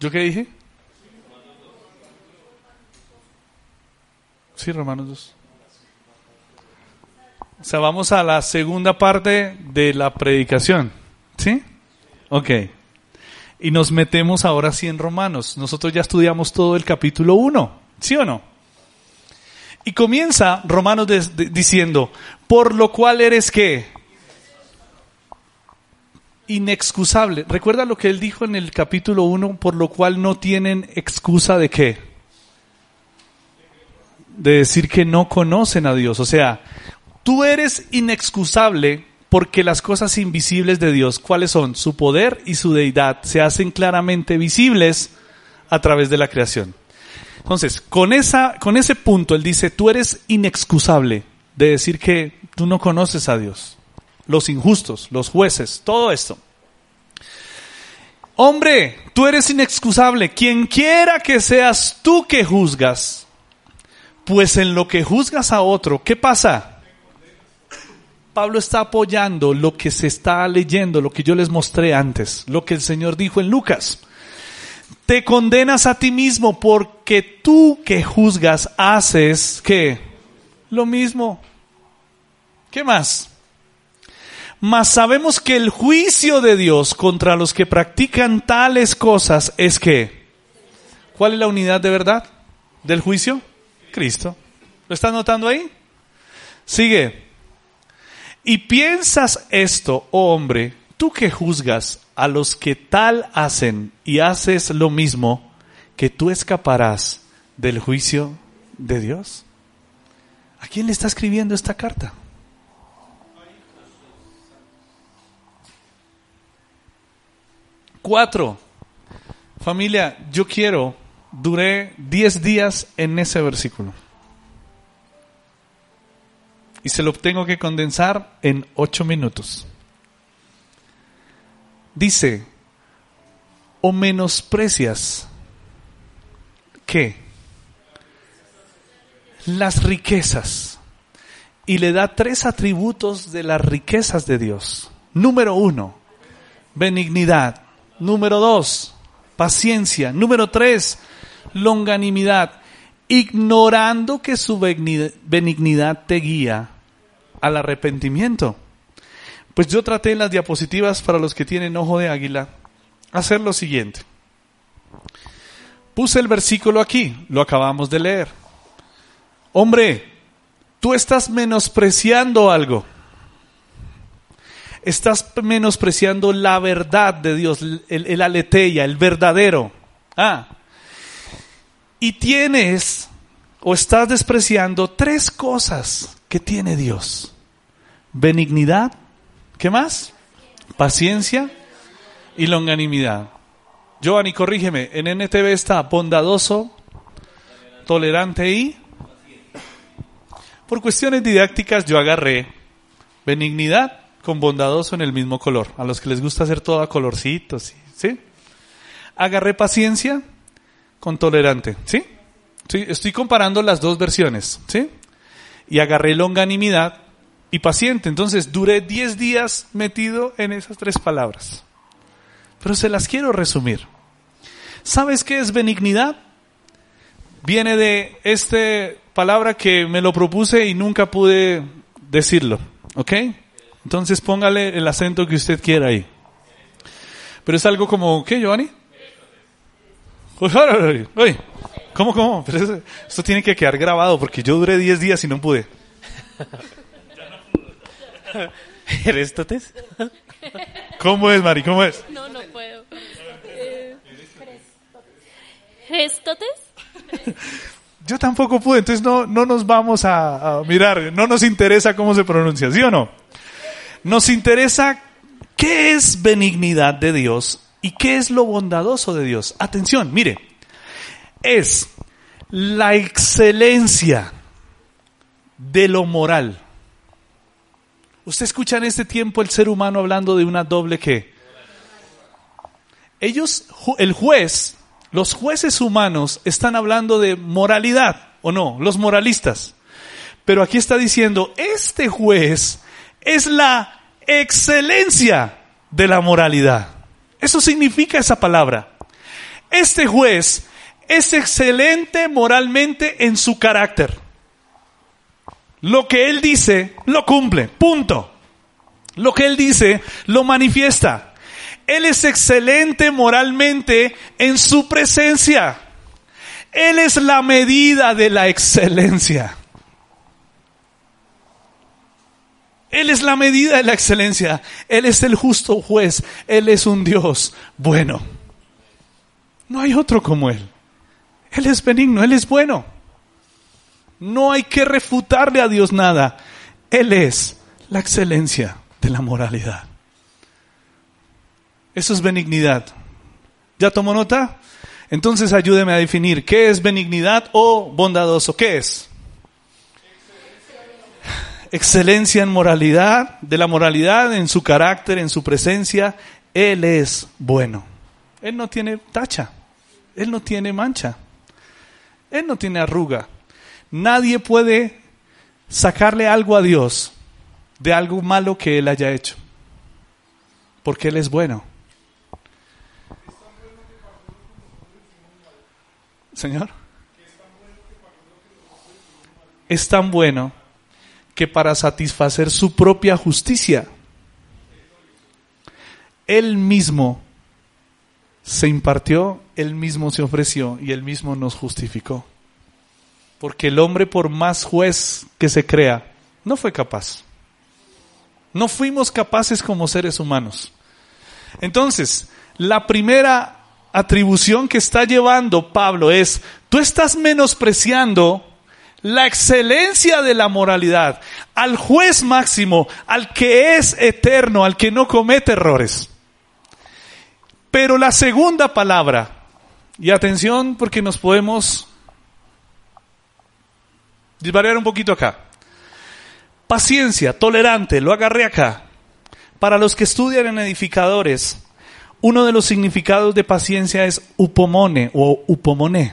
¿Yo qué dije? Sí, Romanos 2. O sea, vamos a la segunda parte de la predicación. ¿Sí? Ok. Y nos metemos ahora sí en Romanos. Nosotros ya estudiamos todo el capítulo 1. ¿Sí o no? Y comienza Romanos diciendo, por lo cual eres qué? Inexcusable. ¿Recuerda lo que él dijo en el capítulo 1? Por lo cual no tienen excusa de qué? De decir que no conocen a Dios. O sea, tú eres inexcusable porque las cosas invisibles de Dios, ¿cuáles son? Su poder y su deidad se hacen claramente visibles a través de la creación. Entonces, con, esa, con ese punto, él dice, tú eres inexcusable de decir que tú no conoces a Dios. Los injustos, los jueces, todo esto. Hombre, tú eres inexcusable. Quien quiera que seas tú que juzgas, pues en lo que juzgas a otro, ¿qué pasa? Pablo está apoyando lo que se está leyendo, lo que yo les mostré antes, lo que el Señor dijo en Lucas. Te condenas a ti mismo porque tú que juzgas haces que lo mismo. ¿Qué más? Mas sabemos que el juicio de Dios contra los que practican tales cosas es que ¿Cuál es la unidad de verdad del juicio? Cristo. ¿Lo estás notando ahí? Sigue. Y piensas esto, oh hombre, tú que juzgas a los que tal hacen y haces lo mismo, que tú escaparás del juicio de Dios. ¿A quién le está escribiendo esta carta? Cuatro. Familia, yo quiero, duré diez días en ese versículo. Y se lo tengo que condensar en ocho minutos. Dice, o menosprecias ¿qué? Las riquezas. Y le da tres atributos de las riquezas de Dios. Número uno, benignidad. Número dos, paciencia. Número tres, longanimidad. Ignorando que su benignidad te guía al arrepentimiento. Pues yo traté en las diapositivas para los que tienen ojo de águila hacer lo siguiente. Puse el versículo aquí, lo acabamos de leer. Hombre, tú estás menospreciando algo. Estás menospreciando la verdad de Dios, el, el el verdadero. Ah. Y tienes o estás despreciando tres cosas que tiene Dios. Benignidad, ¿qué más? Paciencia y longanimidad. Giovanni, corrígeme, en NTV está bondadoso, tolerante y... Por cuestiones didácticas yo agarré benignidad con bondadoso en el mismo color. A los que les gusta hacer todo a colorcitos, ¿sí? Agarré paciencia con tolerante, ¿sí? ¿sí? Estoy comparando las dos versiones, ¿sí? Y agarré longanimidad y paciente. Entonces duré 10 días metido en esas tres palabras. Pero se las quiero resumir. ¿Sabes qué es benignidad? Viene de esta palabra que me lo propuse y nunca pude decirlo. ¿Ok? Entonces póngale el acento que usted quiera ahí. Pero es algo como, ¿qué, Giovanni? Oye, ¿cómo, cómo? Pero eso- esto tiene que quedar grabado porque yo duré 10 días y no pude. <laughs> ¿Aristóteles? ¿Cómo es, Mari? ¿Cómo es? No, no puedo. Eh. <laughs> Yo tampoco pude, entonces no, no nos vamos a, a mirar, no nos interesa cómo se pronuncia, ¿sí o no? Nos interesa qué es benignidad de Dios y qué es lo bondadoso de Dios. Atención, mire, es la excelencia de lo moral. Usted escucha en este tiempo el ser humano hablando de una doble qué. Ellos, el juez, los jueces humanos están hablando de moralidad, ¿o no? Los moralistas. Pero aquí está diciendo, este juez es la excelencia de la moralidad. Eso significa esa palabra. Este juez es excelente moralmente en su carácter. Lo que Él dice, lo cumple. Punto. Lo que Él dice, lo manifiesta. Él es excelente moralmente en su presencia. Él es la medida de la excelencia. Él es la medida de la excelencia. Él es el justo juez. Él es un Dios bueno. No hay otro como Él. Él es benigno, Él es bueno. No hay que refutarle a Dios nada. Él es la excelencia de la moralidad. Eso es benignidad. ¿Ya tomó nota? Entonces ayúdeme a definir qué es benignidad o bondadoso. ¿Qué es? Excelencia en moralidad, de la moralidad, en su carácter, en su presencia. Él es bueno. Él no tiene tacha. Él no tiene mancha. Él no tiene arruga. Nadie puede sacarle algo a Dios de algo malo que Él haya hecho. Porque Él es bueno. Señor. Es tan bueno que para satisfacer su propia justicia, Él mismo se impartió, Él mismo se ofreció y Él mismo nos justificó. Porque el hombre, por más juez que se crea, no fue capaz. No fuimos capaces como seres humanos. Entonces, la primera atribución que está llevando Pablo es, tú estás menospreciando la excelencia de la moralidad al juez máximo, al que es eterno, al que no comete errores. Pero la segunda palabra, y atención porque nos podemos disvariar un poquito acá. Paciencia, tolerante, lo agarré acá. Para los que estudian en edificadores, uno de los significados de paciencia es upomone o upomone.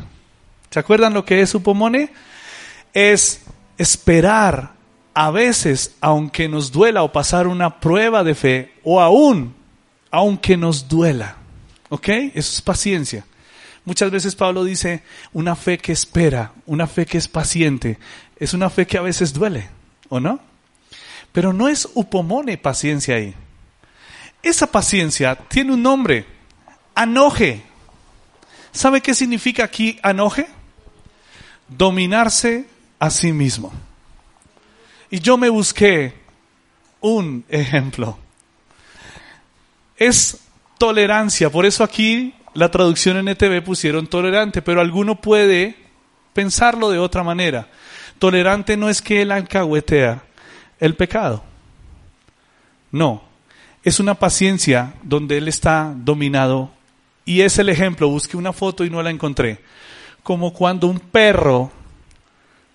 ¿Se acuerdan lo que es upomone? Es esperar a veces, aunque nos duela o pasar una prueba de fe, o aún, aunque nos duela. ¿Ok? Eso es paciencia. Muchas veces Pablo dice, una fe que espera, una fe que es paciente, es una fe que a veces duele, ¿o no? Pero no es upomone paciencia ahí. Esa paciencia tiene un nombre, anoje. ¿Sabe qué significa aquí anoje? Dominarse a sí mismo. Y yo me busqué un ejemplo. Es tolerancia, por eso aquí la traducción en ETV pusieron tolerante, pero alguno puede pensarlo de otra manera. Tolerante no es que él alcahuetea el pecado. No, es una paciencia donde él está dominado. Y es el ejemplo, busqué una foto y no la encontré. Como cuando un perro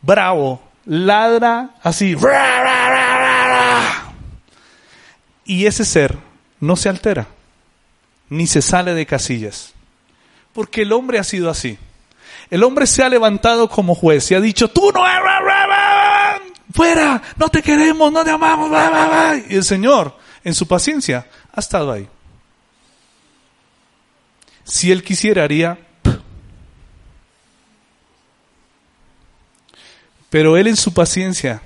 bravo ladra así. Y ese ser no se altera, ni se sale de casillas. Porque el hombre ha sido así. El hombre se ha levantado como juez y ha dicho, tú no, fuera, no te queremos, no te amamos. Y el Señor en su paciencia, ha estado ahí. Si él quisiera, haría... Pero él en su paciencia,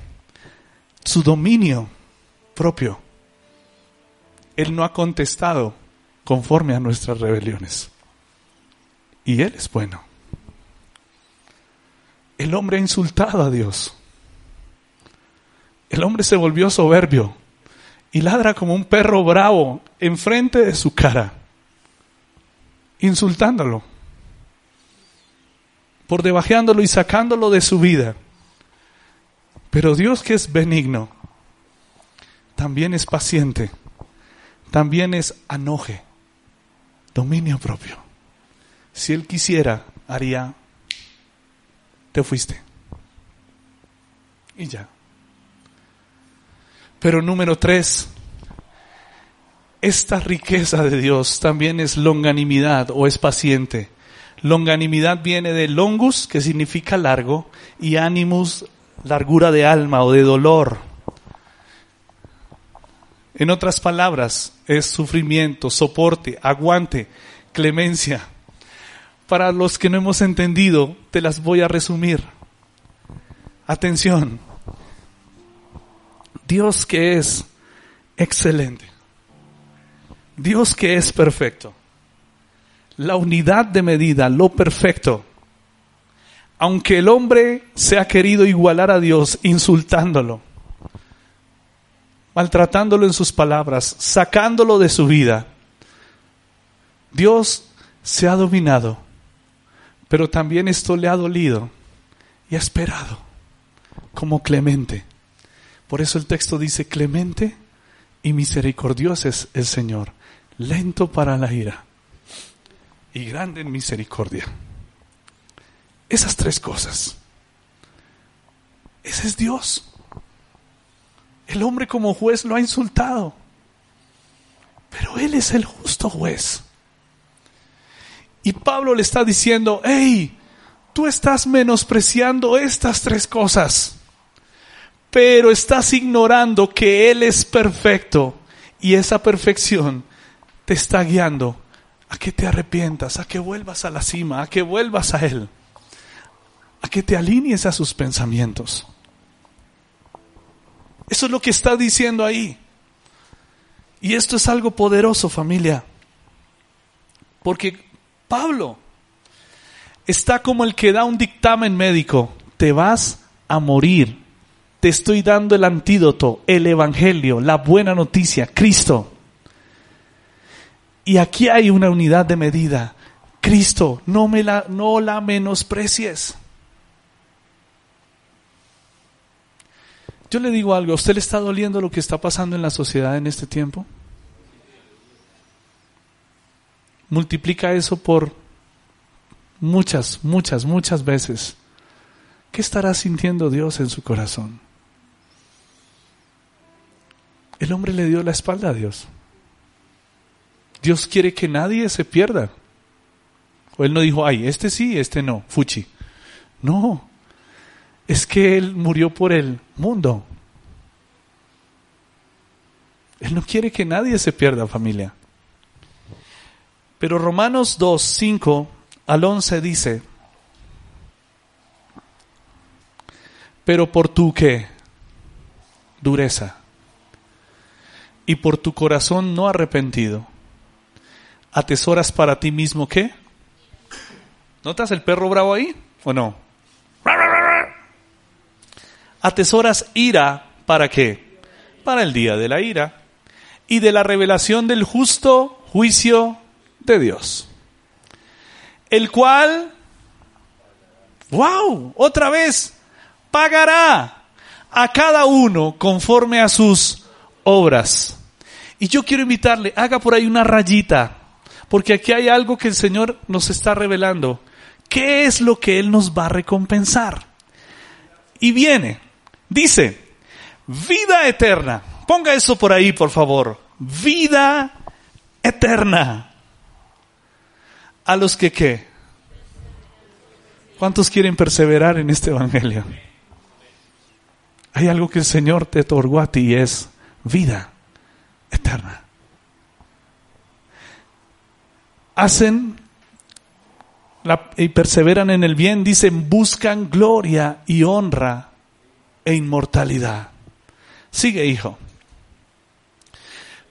su dominio propio, él no ha contestado conforme a nuestras rebeliones. Y él es bueno. El hombre ha insultado a Dios. El hombre se volvió soberbio y ladra como un perro bravo enfrente de su cara, insultándolo, por debajeándolo y sacándolo de su vida. Pero Dios que es benigno, también es paciente, también es anoje, dominio propio. Si Él quisiera, haría, te fuiste. Y ya. Pero número tres, esta riqueza de Dios también es longanimidad o es paciente. Longanimidad viene de longus, que significa largo, y animus, largura de alma o de dolor. En otras palabras, es sufrimiento, soporte, aguante, clemencia. Para los que no hemos entendido, te las voy a resumir. Atención, Dios que es excelente. Dios que es perfecto. La unidad de medida, lo perfecto. Aunque el hombre se ha querido igualar a Dios insultándolo, maltratándolo en sus palabras, sacándolo de su vida, Dios se ha dominado, pero también esto le ha dolido y ha esperado como clemente. Por eso el texto dice clemente y misericordioso es el Señor, lento para la ira y grande en misericordia. Esas tres cosas. Ese es Dios. El hombre como juez lo ha insultado, pero Él es el justo juez. Y Pablo le está diciendo, hey, tú estás menospreciando estas tres cosas pero estás ignorando que Él es perfecto y esa perfección te está guiando a que te arrepientas, a que vuelvas a la cima, a que vuelvas a Él, a que te alinees a sus pensamientos. Eso es lo que está diciendo ahí. Y esto es algo poderoso, familia. Porque Pablo está como el que da un dictamen médico. Te vas a morir te estoy dando el antídoto, el Evangelio, la buena noticia, Cristo. Y aquí hay una unidad de medida. Cristo, no, me la, no la menosprecies. Yo le digo algo, ¿a usted le está doliendo lo que está pasando en la sociedad en este tiempo? Multiplica eso por muchas, muchas, muchas veces. ¿Qué estará sintiendo Dios en su corazón? El hombre le dio la espalda a Dios. Dios quiere que nadie se pierda. O él no dijo, ay, este sí, este no, fuchi. No, es que él murió por el mundo. Él no quiere que nadie se pierda, familia. Pero Romanos 2, 5 al 11 dice, pero por tu qué? Dureza y por tu corazón no arrepentido, atesoras para ti mismo qué? ¿Notas el perro bravo ahí o no? Atesoras ira para qué? Para el día de la ira y de la revelación del justo juicio de Dios. El cual, wow, otra vez, pagará a cada uno conforme a sus obras. Y yo quiero invitarle, haga por ahí una rayita, porque aquí hay algo que el Señor nos está revelando. ¿Qué es lo que Él nos va a recompensar? Y viene, dice, vida eterna. Ponga eso por ahí, por favor. Vida eterna. A los que qué? ¿Cuántos quieren perseverar en este Evangelio? Hay algo que el Señor te otorgó a ti y es vida eterna. Hacen y perseveran en el bien, dicen, buscan gloria y honra e inmortalidad. Sigue, hijo.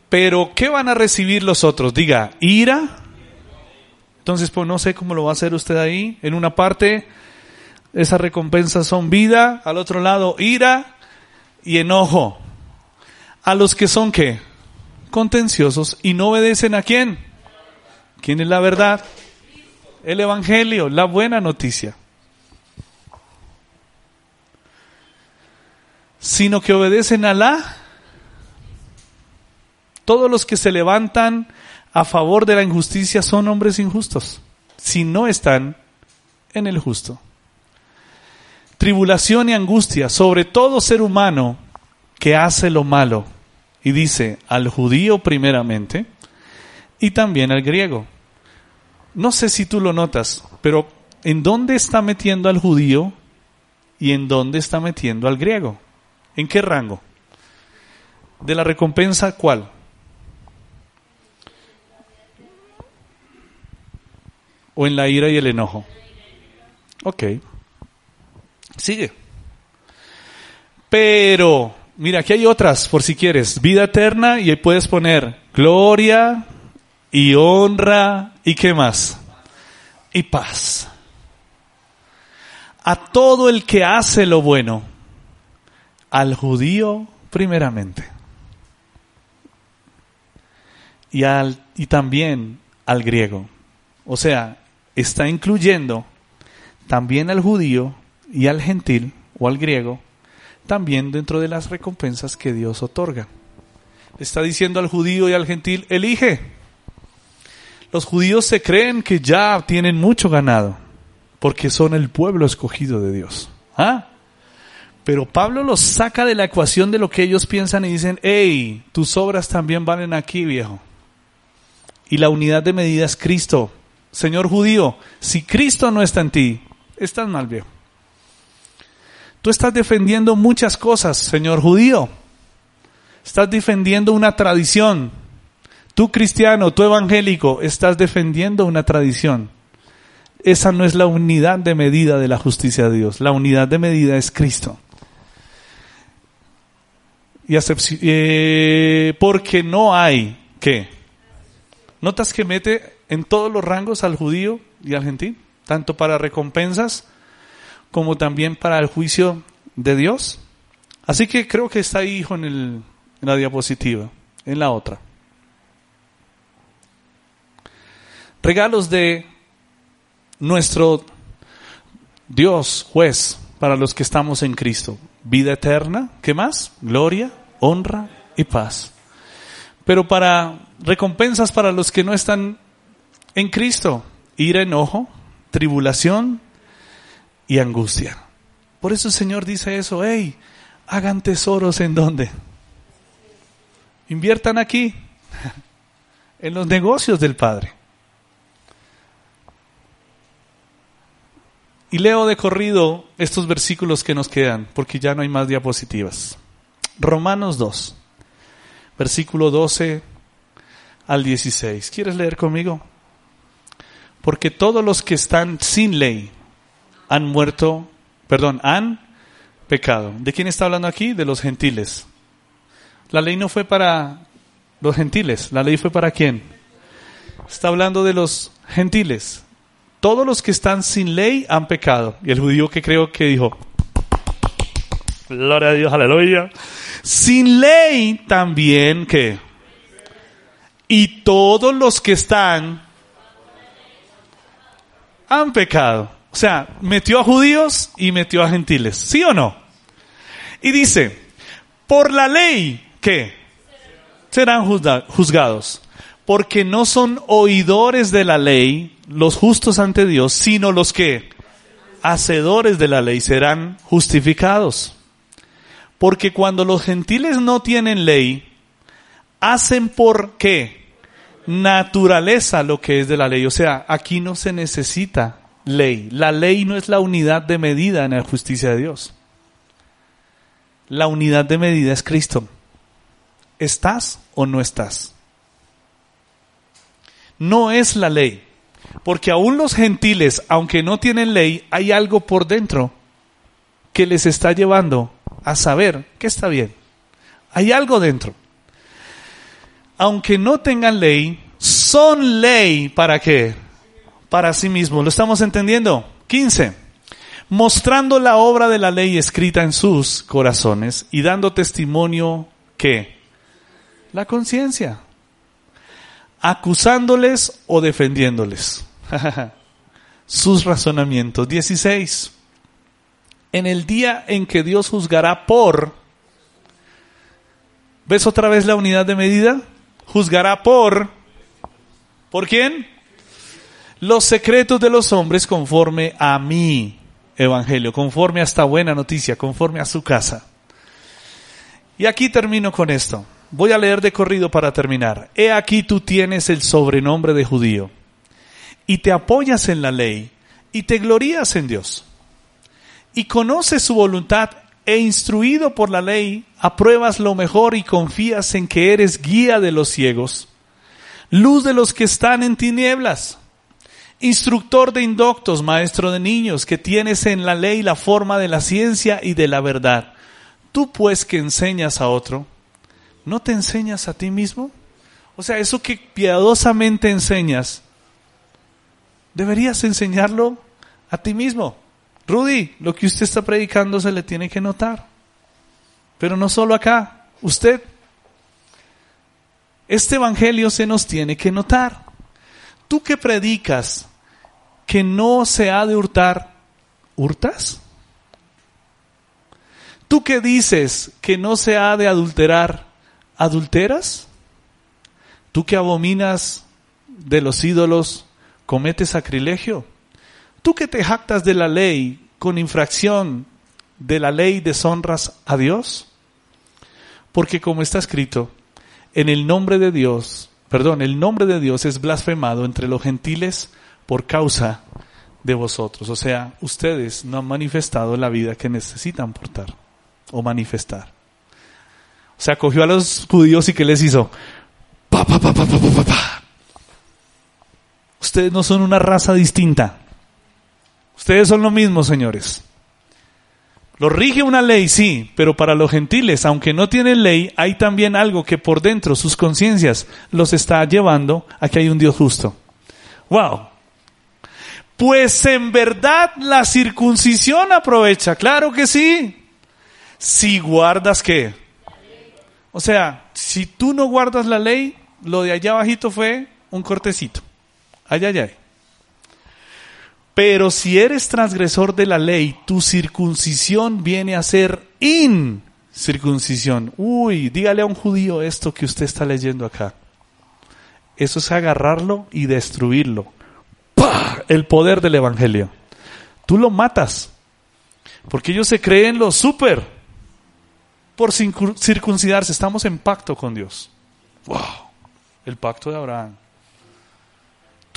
Pero, ¿qué van a recibir los otros? Diga, ira. Entonces, pues no sé cómo lo va a hacer usted ahí. En una parte, esas recompensas son vida, al otro lado, ira y enojo. A los que son qué? contenciosos y no obedecen a quién. ¿Quién es la verdad? El Evangelio, la buena noticia. Sino que obedecen a la... Todos los que se levantan a favor de la injusticia son hombres injustos, si no están en el justo. Tribulación y angustia sobre todo ser humano que hace lo malo y dice al judío primeramente y también al griego. No sé si tú lo notas, pero ¿en dónde está metiendo al judío y en dónde está metiendo al griego? ¿En qué rango? ¿De la recompensa cuál? ¿O en la ira y el enojo? Ok. Sigue. Pero Mira, aquí hay otras, por si quieres. Vida eterna y ahí puedes poner gloria y honra y qué más. Y paz. A todo el que hace lo bueno. Al judío primeramente. Y, al, y también al griego. O sea, está incluyendo también al judío y al gentil o al griego, también dentro de las recompensas que Dios otorga. Está diciendo al judío y al gentil, elige. Los judíos se creen que ya tienen mucho ganado, porque son el pueblo escogido de Dios. ¿Ah? Pero Pablo los saca de la ecuación de lo que ellos piensan y dicen, hey, tus obras también valen aquí, viejo. Y la unidad de medida es Cristo. Señor judío, si Cristo no está en ti, estás mal, viejo. Tú estás defendiendo muchas cosas, señor judío. Estás defendiendo una tradición. Tú cristiano, tú evangélico, estás defendiendo una tradición. Esa no es la unidad de medida de la justicia de Dios. La unidad de medida es Cristo. Y eh, porque no hay, ¿qué? ¿Notas que mete en todos los rangos al judío y al gentil? Tanto para recompensas como también para el juicio de Dios. Así que creo que está ahí, hijo, en, el, en la diapositiva, en la otra. Regalos de nuestro Dios, juez, para los que estamos en Cristo. Vida eterna, ¿qué más? Gloria, honra y paz. Pero para recompensas para los que no están en Cristo, ira, enojo, tribulación, y angustia. Por eso el Señor dice eso, hey, hagan tesoros en dónde. Inviertan aquí, <laughs> en los negocios del Padre. Y leo de corrido estos versículos que nos quedan, porque ya no hay más diapositivas. Romanos 2, versículo 12 al 16. ¿Quieres leer conmigo? Porque todos los que están sin ley, han muerto, perdón, han pecado. ¿De quién está hablando aquí? De los gentiles. La ley no fue para los gentiles, la ley fue para quién? Está hablando de los gentiles. Todos los que están sin ley han pecado. Y el judío que creo que dijo, gloria a Dios, aleluya. Sin ley también que. Y todos los que están han pecado. O sea, metió a judíos y metió a gentiles. ¿Sí o no? Y dice, por la ley, ¿qué? Serán juzgados. Porque no son oidores de la ley los justos ante Dios, sino los que, hacedores de la ley, serán justificados. Porque cuando los gentiles no tienen ley, hacen por qué? Naturaleza lo que es de la ley. O sea, aquí no se necesita ley. La ley no es la unidad de medida en la justicia de Dios. La unidad de medida es Cristo. ¿Estás o no estás? No es la ley. Porque aún los gentiles, aunque no tienen ley, hay algo por dentro que les está llevando a saber que está bien. Hay algo dentro. Aunque no tengan ley, son ley para qué? para sí mismo. ¿Lo estamos entendiendo? 15. Mostrando la obra de la ley escrita en sus corazones y dando testimonio que la conciencia, acusándoles o defendiéndoles. <laughs> sus razonamientos. 16. En el día en que Dios juzgará por, ¿ves otra vez la unidad de medida? Juzgará por, ¿por quién? los secretos de los hombres conforme a mi evangelio, conforme a esta buena noticia, conforme a su casa. Y aquí termino con esto. Voy a leer de corrido para terminar. He aquí tú tienes el sobrenombre de judío y te apoyas en la ley y te glorías en Dios y conoces su voluntad e instruido por la ley apruebas lo mejor y confías en que eres guía de los ciegos, luz de los que están en tinieblas Instructor de indoctos, maestro de niños, que tienes en la ley la forma de la ciencia y de la verdad. Tú pues que enseñas a otro, ¿no te enseñas a ti mismo? O sea, eso que piadosamente enseñas, deberías enseñarlo a ti mismo. Rudy, lo que usted está predicando se le tiene que notar. Pero no solo acá, usted. Este evangelio se nos tiene que notar. Tú que predicas que no se ha de hurtar, ¿hurtas? Tú que dices que no se ha de adulterar, ¿adulteras? Tú que abominas de los ídolos, ¿cometes sacrilegio? Tú que te jactas de la ley con infracción de la ley deshonras a Dios? Porque como está escrito, en el nombre de Dios, perdón, el nombre de Dios es blasfemado entre los gentiles por causa de vosotros. O sea, ustedes no han manifestado la vida que necesitan portar o manifestar. O sea, cogió a los judíos y ¿qué les hizo? Pa, pa, pa. Ustedes no son una raza distinta. Ustedes son lo mismo, señores. Lo rige una ley, sí, pero para los gentiles, aunque no tienen ley, hay también algo que por dentro, sus conciencias, los está llevando a que hay un Dios justo. Wow. Pues en verdad la circuncisión aprovecha, claro que sí. Si guardas qué. O sea, si tú no guardas la ley, lo de allá abajito fue un cortecito. Allá, allá. Pero si eres transgresor de la ley, tu circuncisión viene a ser incircuncisión. Uy, dígale a un judío esto que usted está leyendo acá. Eso es agarrarlo y destruirlo. ¡Pah! El poder del Evangelio. Tú lo matas. Porque ellos se creen lo súper. Por circuncidarse. Estamos en pacto con Dios. ¡Wow! El pacto de Abraham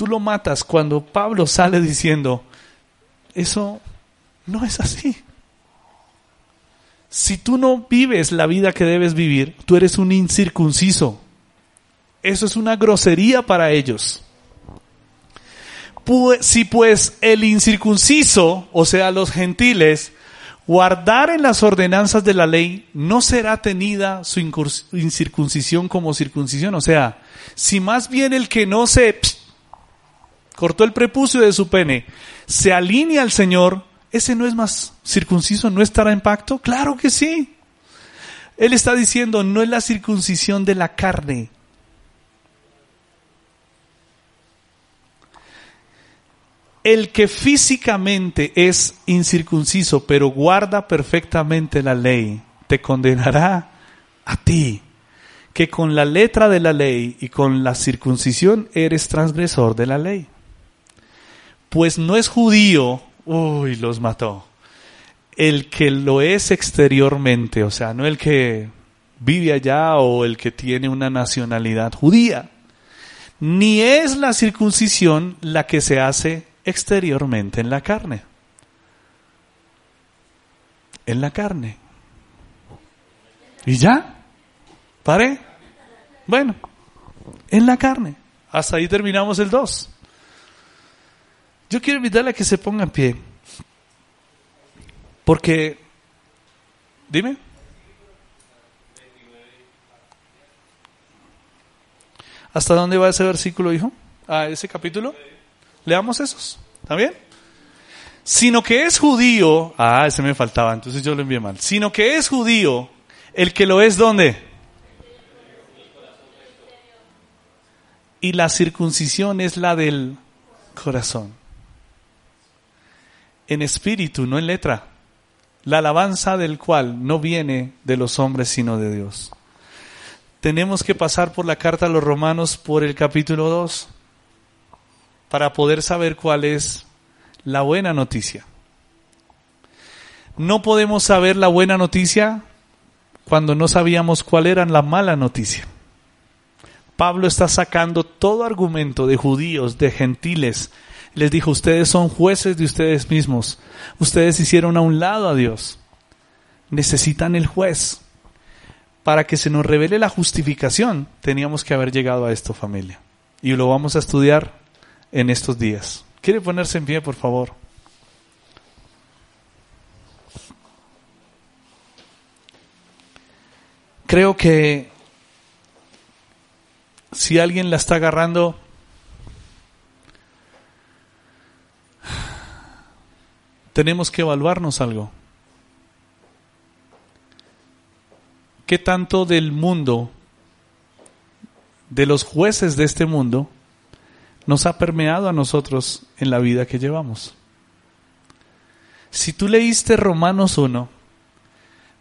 tú lo matas cuando Pablo sale diciendo, eso no es así. Si tú no vives la vida que debes vivir, tú eres un incircunciso. Eso es una grosería para ellos. si pues el incircunciso, o sea, los gentiles, guardar en las ordenanzas de la ley, no será tenida su incircuncisión como circuncisión. O sea, si más bien el que no se cortó el prepucio de su pene, se alinea al Señor, ese no es más circunciso, no estará en pacto. Claro que sí. Él está diciendo, no es la circuncisión de la carne. El que físicamente es incircunciso, pero guarda perfectamente la ley, te condenará a ti, que con la letra de la ley y con la circuncisión eres transgresor de la ley pues no es judío, uy, los mató. El que lo es exteriormente, o sea, no el que vive allá o el que tiene una nacionalidad judía. Ni es la circuncisión la que se hace exteriormente en la carne. En la carne. ¿Y ya? ¿Pare? Bueno, en la carne. Hasta ahí terminamos el 2. Yo quiero invitarle a que se ponga en pie. Porque, dime. ¿Hasta dónde va ese versículo, hijo? ¿A ese capítulo? Leamos esos. ¿Está bien? Sino que es judío. Ah, ese me faltaba, entonces yo lo envié mal. Sino que es judío el que lo es ¿dónde? Y la circuncisión es la del corazón en espíritu, no en letra. La alabanza del cual no viene de los hombres, sino de Dios. Tenemos que pasar por la carta a los romanos por el capítulo 2 para poder saber cuál es la buena noticia. No podemos saber la buena noticia cuando no sabíamos cuál era la mala noticia. Pablo está sacando todo argumento de judíos, de gentiles, les dijo, ustedes son jueces de ustedes mismos. Ustedes hicieron a un lado a Dios. Necesitan el juez. Para que se nos revele la justificación, teníamos que haber llegado a esto, familia. Y lo vamos a estudiar en estos días. ¿Quiere ponerse en pie, por favor? creo que si alguien la está agarrando, tenemos que evaluarnos algo. ¿Qué tanto del mundo, de los jueces de este mundo, nos ha permeado a nosotros en la vida que llevamos? Si tú leíste Romanos 1,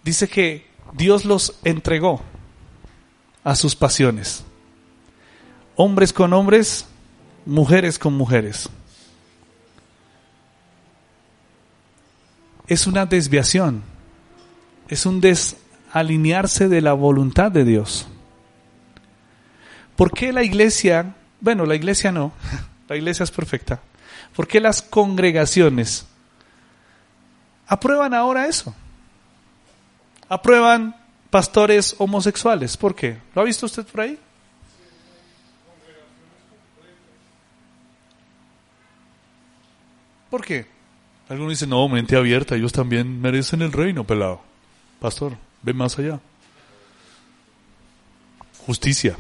dice que Dios los entregó a sus pasiones. Hombres con hombres, mujeres con mujeres. Es una desviación, es un desalinearse de la voluntad de Dios. ¿Por qué la iglesia, bueno, la iglesia no, la iglesia es perfecta, ¿por qué las congregaciones aprueban ahora eso? Aprueban pastores homosexuales. ¿Por qué? ¿Lo ha visto usted por ahí? ¿Por qué? Algunos dicen, no, mente abierta, ellos también merecen el reino, pelado. Pastor, ve más allá. Justicia.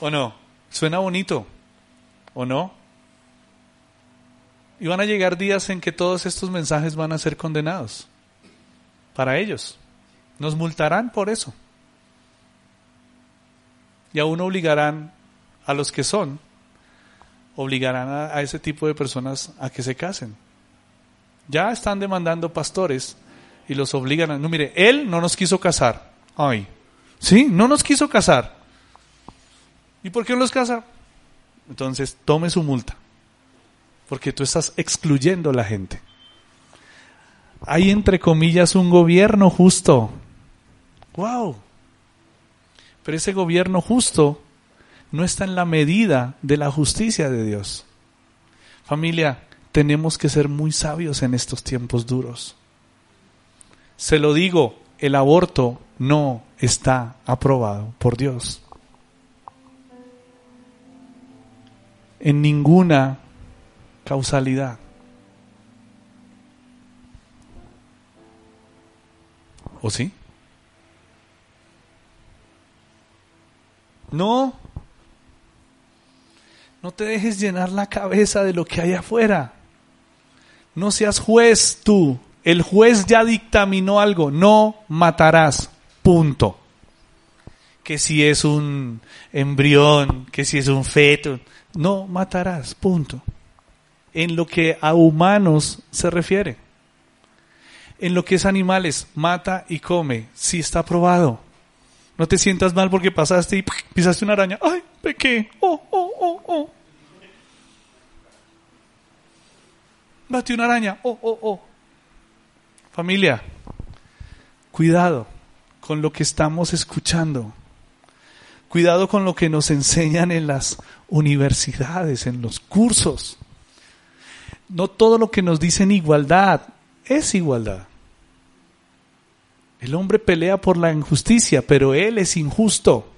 ¿O no? Suena bonito. ¿O no? Y van a llegar días en que todos estos mensajes van a ser condenados. Para ellos. Nos multarán por eso. Y aún obligarán a los que son obligarán a, ese tipo de personas a que se casen. Ya están demandando pastores y los obligan a... No, mire, él no nos quiso casar. Ay, ¿sí? No nos quiso casar. ¿Y por qué no los casa? Entonces, tome su multa. Porque tú estás excluyendo a la gente. Hay entre comillas un gobierno justo. ¡Wow! Pero ese gobierno justo no está en la medida de la justicia de Dios. Familia, tenemos que ser muy sabios en estos tiempos duros. Se lo digo, el aborto no está aprobado por Dios. En ninguna causalidad. ¿O sí? No, no te dejes llenar la cabeza de lo que hay afuera. No seas juez tú. El juez ya dictaminó algo. No matarás. Punto. Que si es un embrión, que si es un feto. No matarás. Punto. En lo que a humanos se refiere. En lo que es animales, mata y come. Si está probado. No te sientas mal porque pasaste y pisaste una araña. ¡Ay, pequé! ¡Oh, oh, oh, oh! Bate una araña. Oh, oh, oh. Familia, cuidado con lo que estamos escuchando. Cuidado con lo que nos enseñan en las universidades, en los cursos. No todo lo que nos dicen igualdad es igualdad. El hombre pelea por la injusticia, pero él es injusto.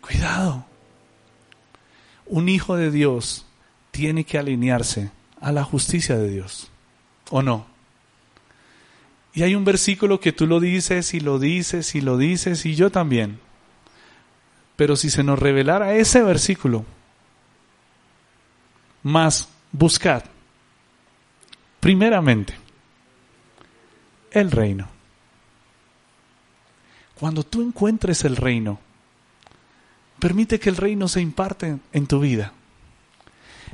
Cuidado. Un hijo de Dios tiene que alinearse a la justicia de Dios, ¿o no? Y hay un versículo que tú lo dices y lo dices y lo dices y yo también. Pero si se nos revelara ese versículo, más buscad, primeramente, el reino. Cuando tú encuentres el reino, permite que el reino se imparte en tu vida.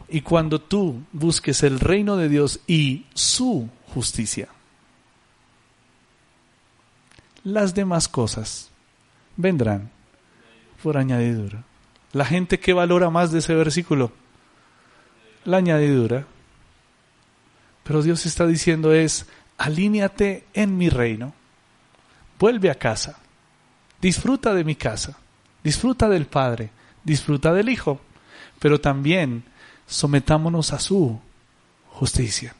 Y cuando tú busques el reino de Dios y su justicia, las demás cosas vendrán por añadidura. La gente que valora más de ese versículo, la añadidura. Pero Dios está diciendo es, alíñate en mi reino, vuelve a casa, disfruta de mi casa, disfruta del Padre, disfruta del Hijo, pero también sometámonos a su justicia.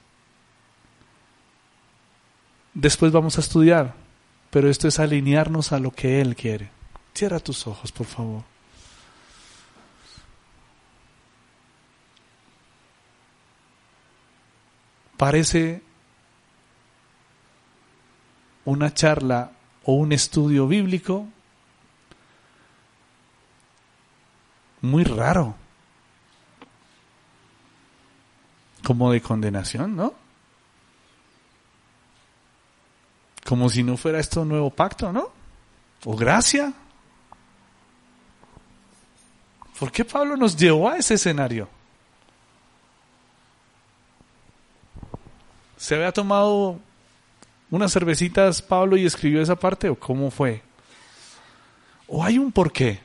Después vamos a estudiar, pero esto es alinearnos a lo que Él quiere. Cierra tus ojos, por favor. Parece una charla o un estudio bíblico muy raro. Como de condenación, ¿no? Como si no fuera esto un nuevo pacto, ¿no? O gracia. ¿Por qué Pablo nos llevó a ese escenario? ¿Se había tomado unas cervecitas Pablo y escribió esa parte o cómo fue? ¿O hay un porqué?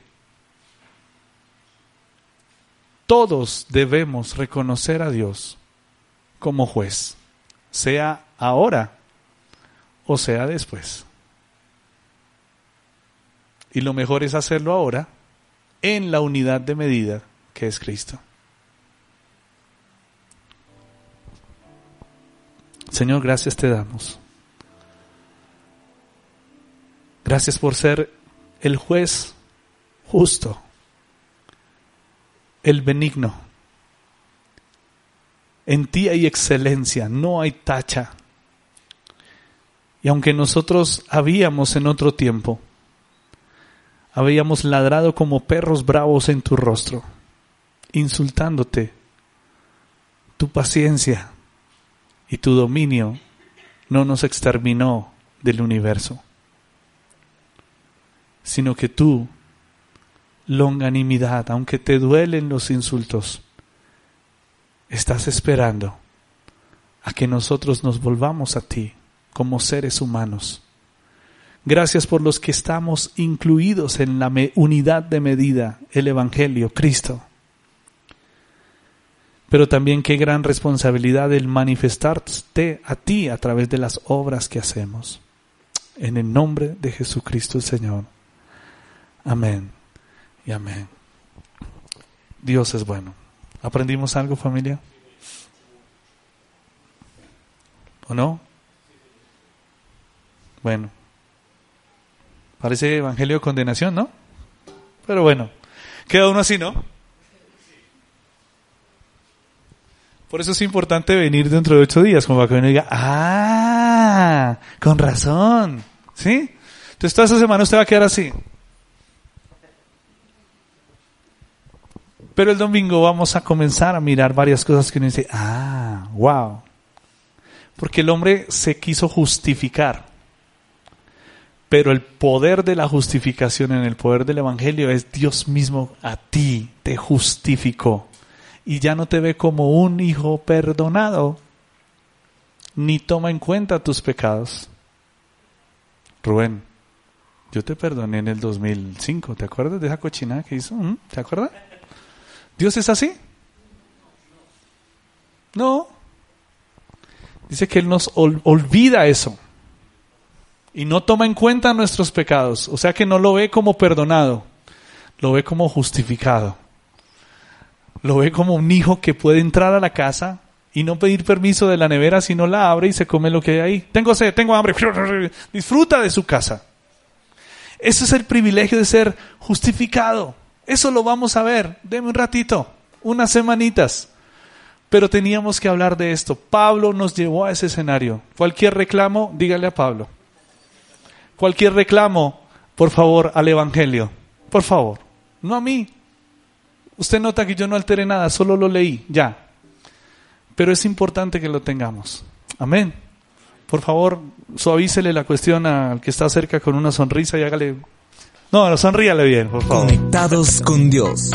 Todos debemos reconocer a Dios como juez, sea ahora o sea después. Y lo mejor es hacerlo ahora en la unidad de medida que es Cristo. Señor, gracias te damos. Gracias por ser el juez justo, el benigno. En ti hay excelencia, no hay tacha. Y aunque nosotros habíamos en otro tiempo, habíamos ladrado como perros bravos en tu rostro, insultándote, tu paciencia, y tu dominio no nos exterminó del universo, sino que tú, longanimidad, aunque te duelen los insultos, estás esperando a que nosotros nos volvamos a ti como seres humanos. Gracias por los que estamos incluidos en la unidad de medida, el Evangelio, Cristo pero también qué gran responsabilidad el manifestarte a ti a través de las obras que hacemos. En el nombre de Jesucristo el Señor. Amén y amén. Dios es bueno. ¿Aprendimos algo familia? ¿O no? Bueno. Parece evangelio de condenación, ¿no? Pero bueno, queda uno así, ¿no? Por eso es importante venir dentro de ocho días, como para que uno diga, ah, con razón, ¿sí? Entonces toda esa semana usted va a quedar así. Pero el domingo vamos a comenzar a mirar varias cosas que uno dice, ah, wow. Porque el hombre se quiso justificar. Pero el poder de la justificación en el poder del Evangelio es Dios mismo a ti te justificó y ya no te ve como un hijo perdonado, ni toma en cuenta tus pecados. Rubén, yo te perdoné en el 2005, ¿te acuerdas de esa cochinada que hizo? ¿Mm? ¿Te acuerdas? ¿Dios es así? No. Dice que Él nos olvida eso y no toma en cuenta nuestros pecados, o sea que no lo ve como perdonado, lo ve como justificado lo ve como un hijo que puede entrar a la casa y no pedir permiso de la nevera si no la abre y se come lo que hay ahí. Tengo sed, tengo hambre. <laughs> Disfruta de su casa. Ese es el privilegio de ser justificado. Eso lo vamos a ver. Deme un ratito, unas semanitas. Pero teníamos que hablar de esto. Pablo nos llevó a ese escenario. Cualquier reclamo, dígale a Pablo. Cualquier reclamo, por favor, al Evangelio. Por favor. No a mí, Usted nota que yo no alteré nada, solo lo leí, ya. Pero es importante que lo tengamos. Amén. Por favor, suavícele la cuestión al que está cerca con una sonrisa y hágale... No, sonríale bien, por favor. Conectados con Dios.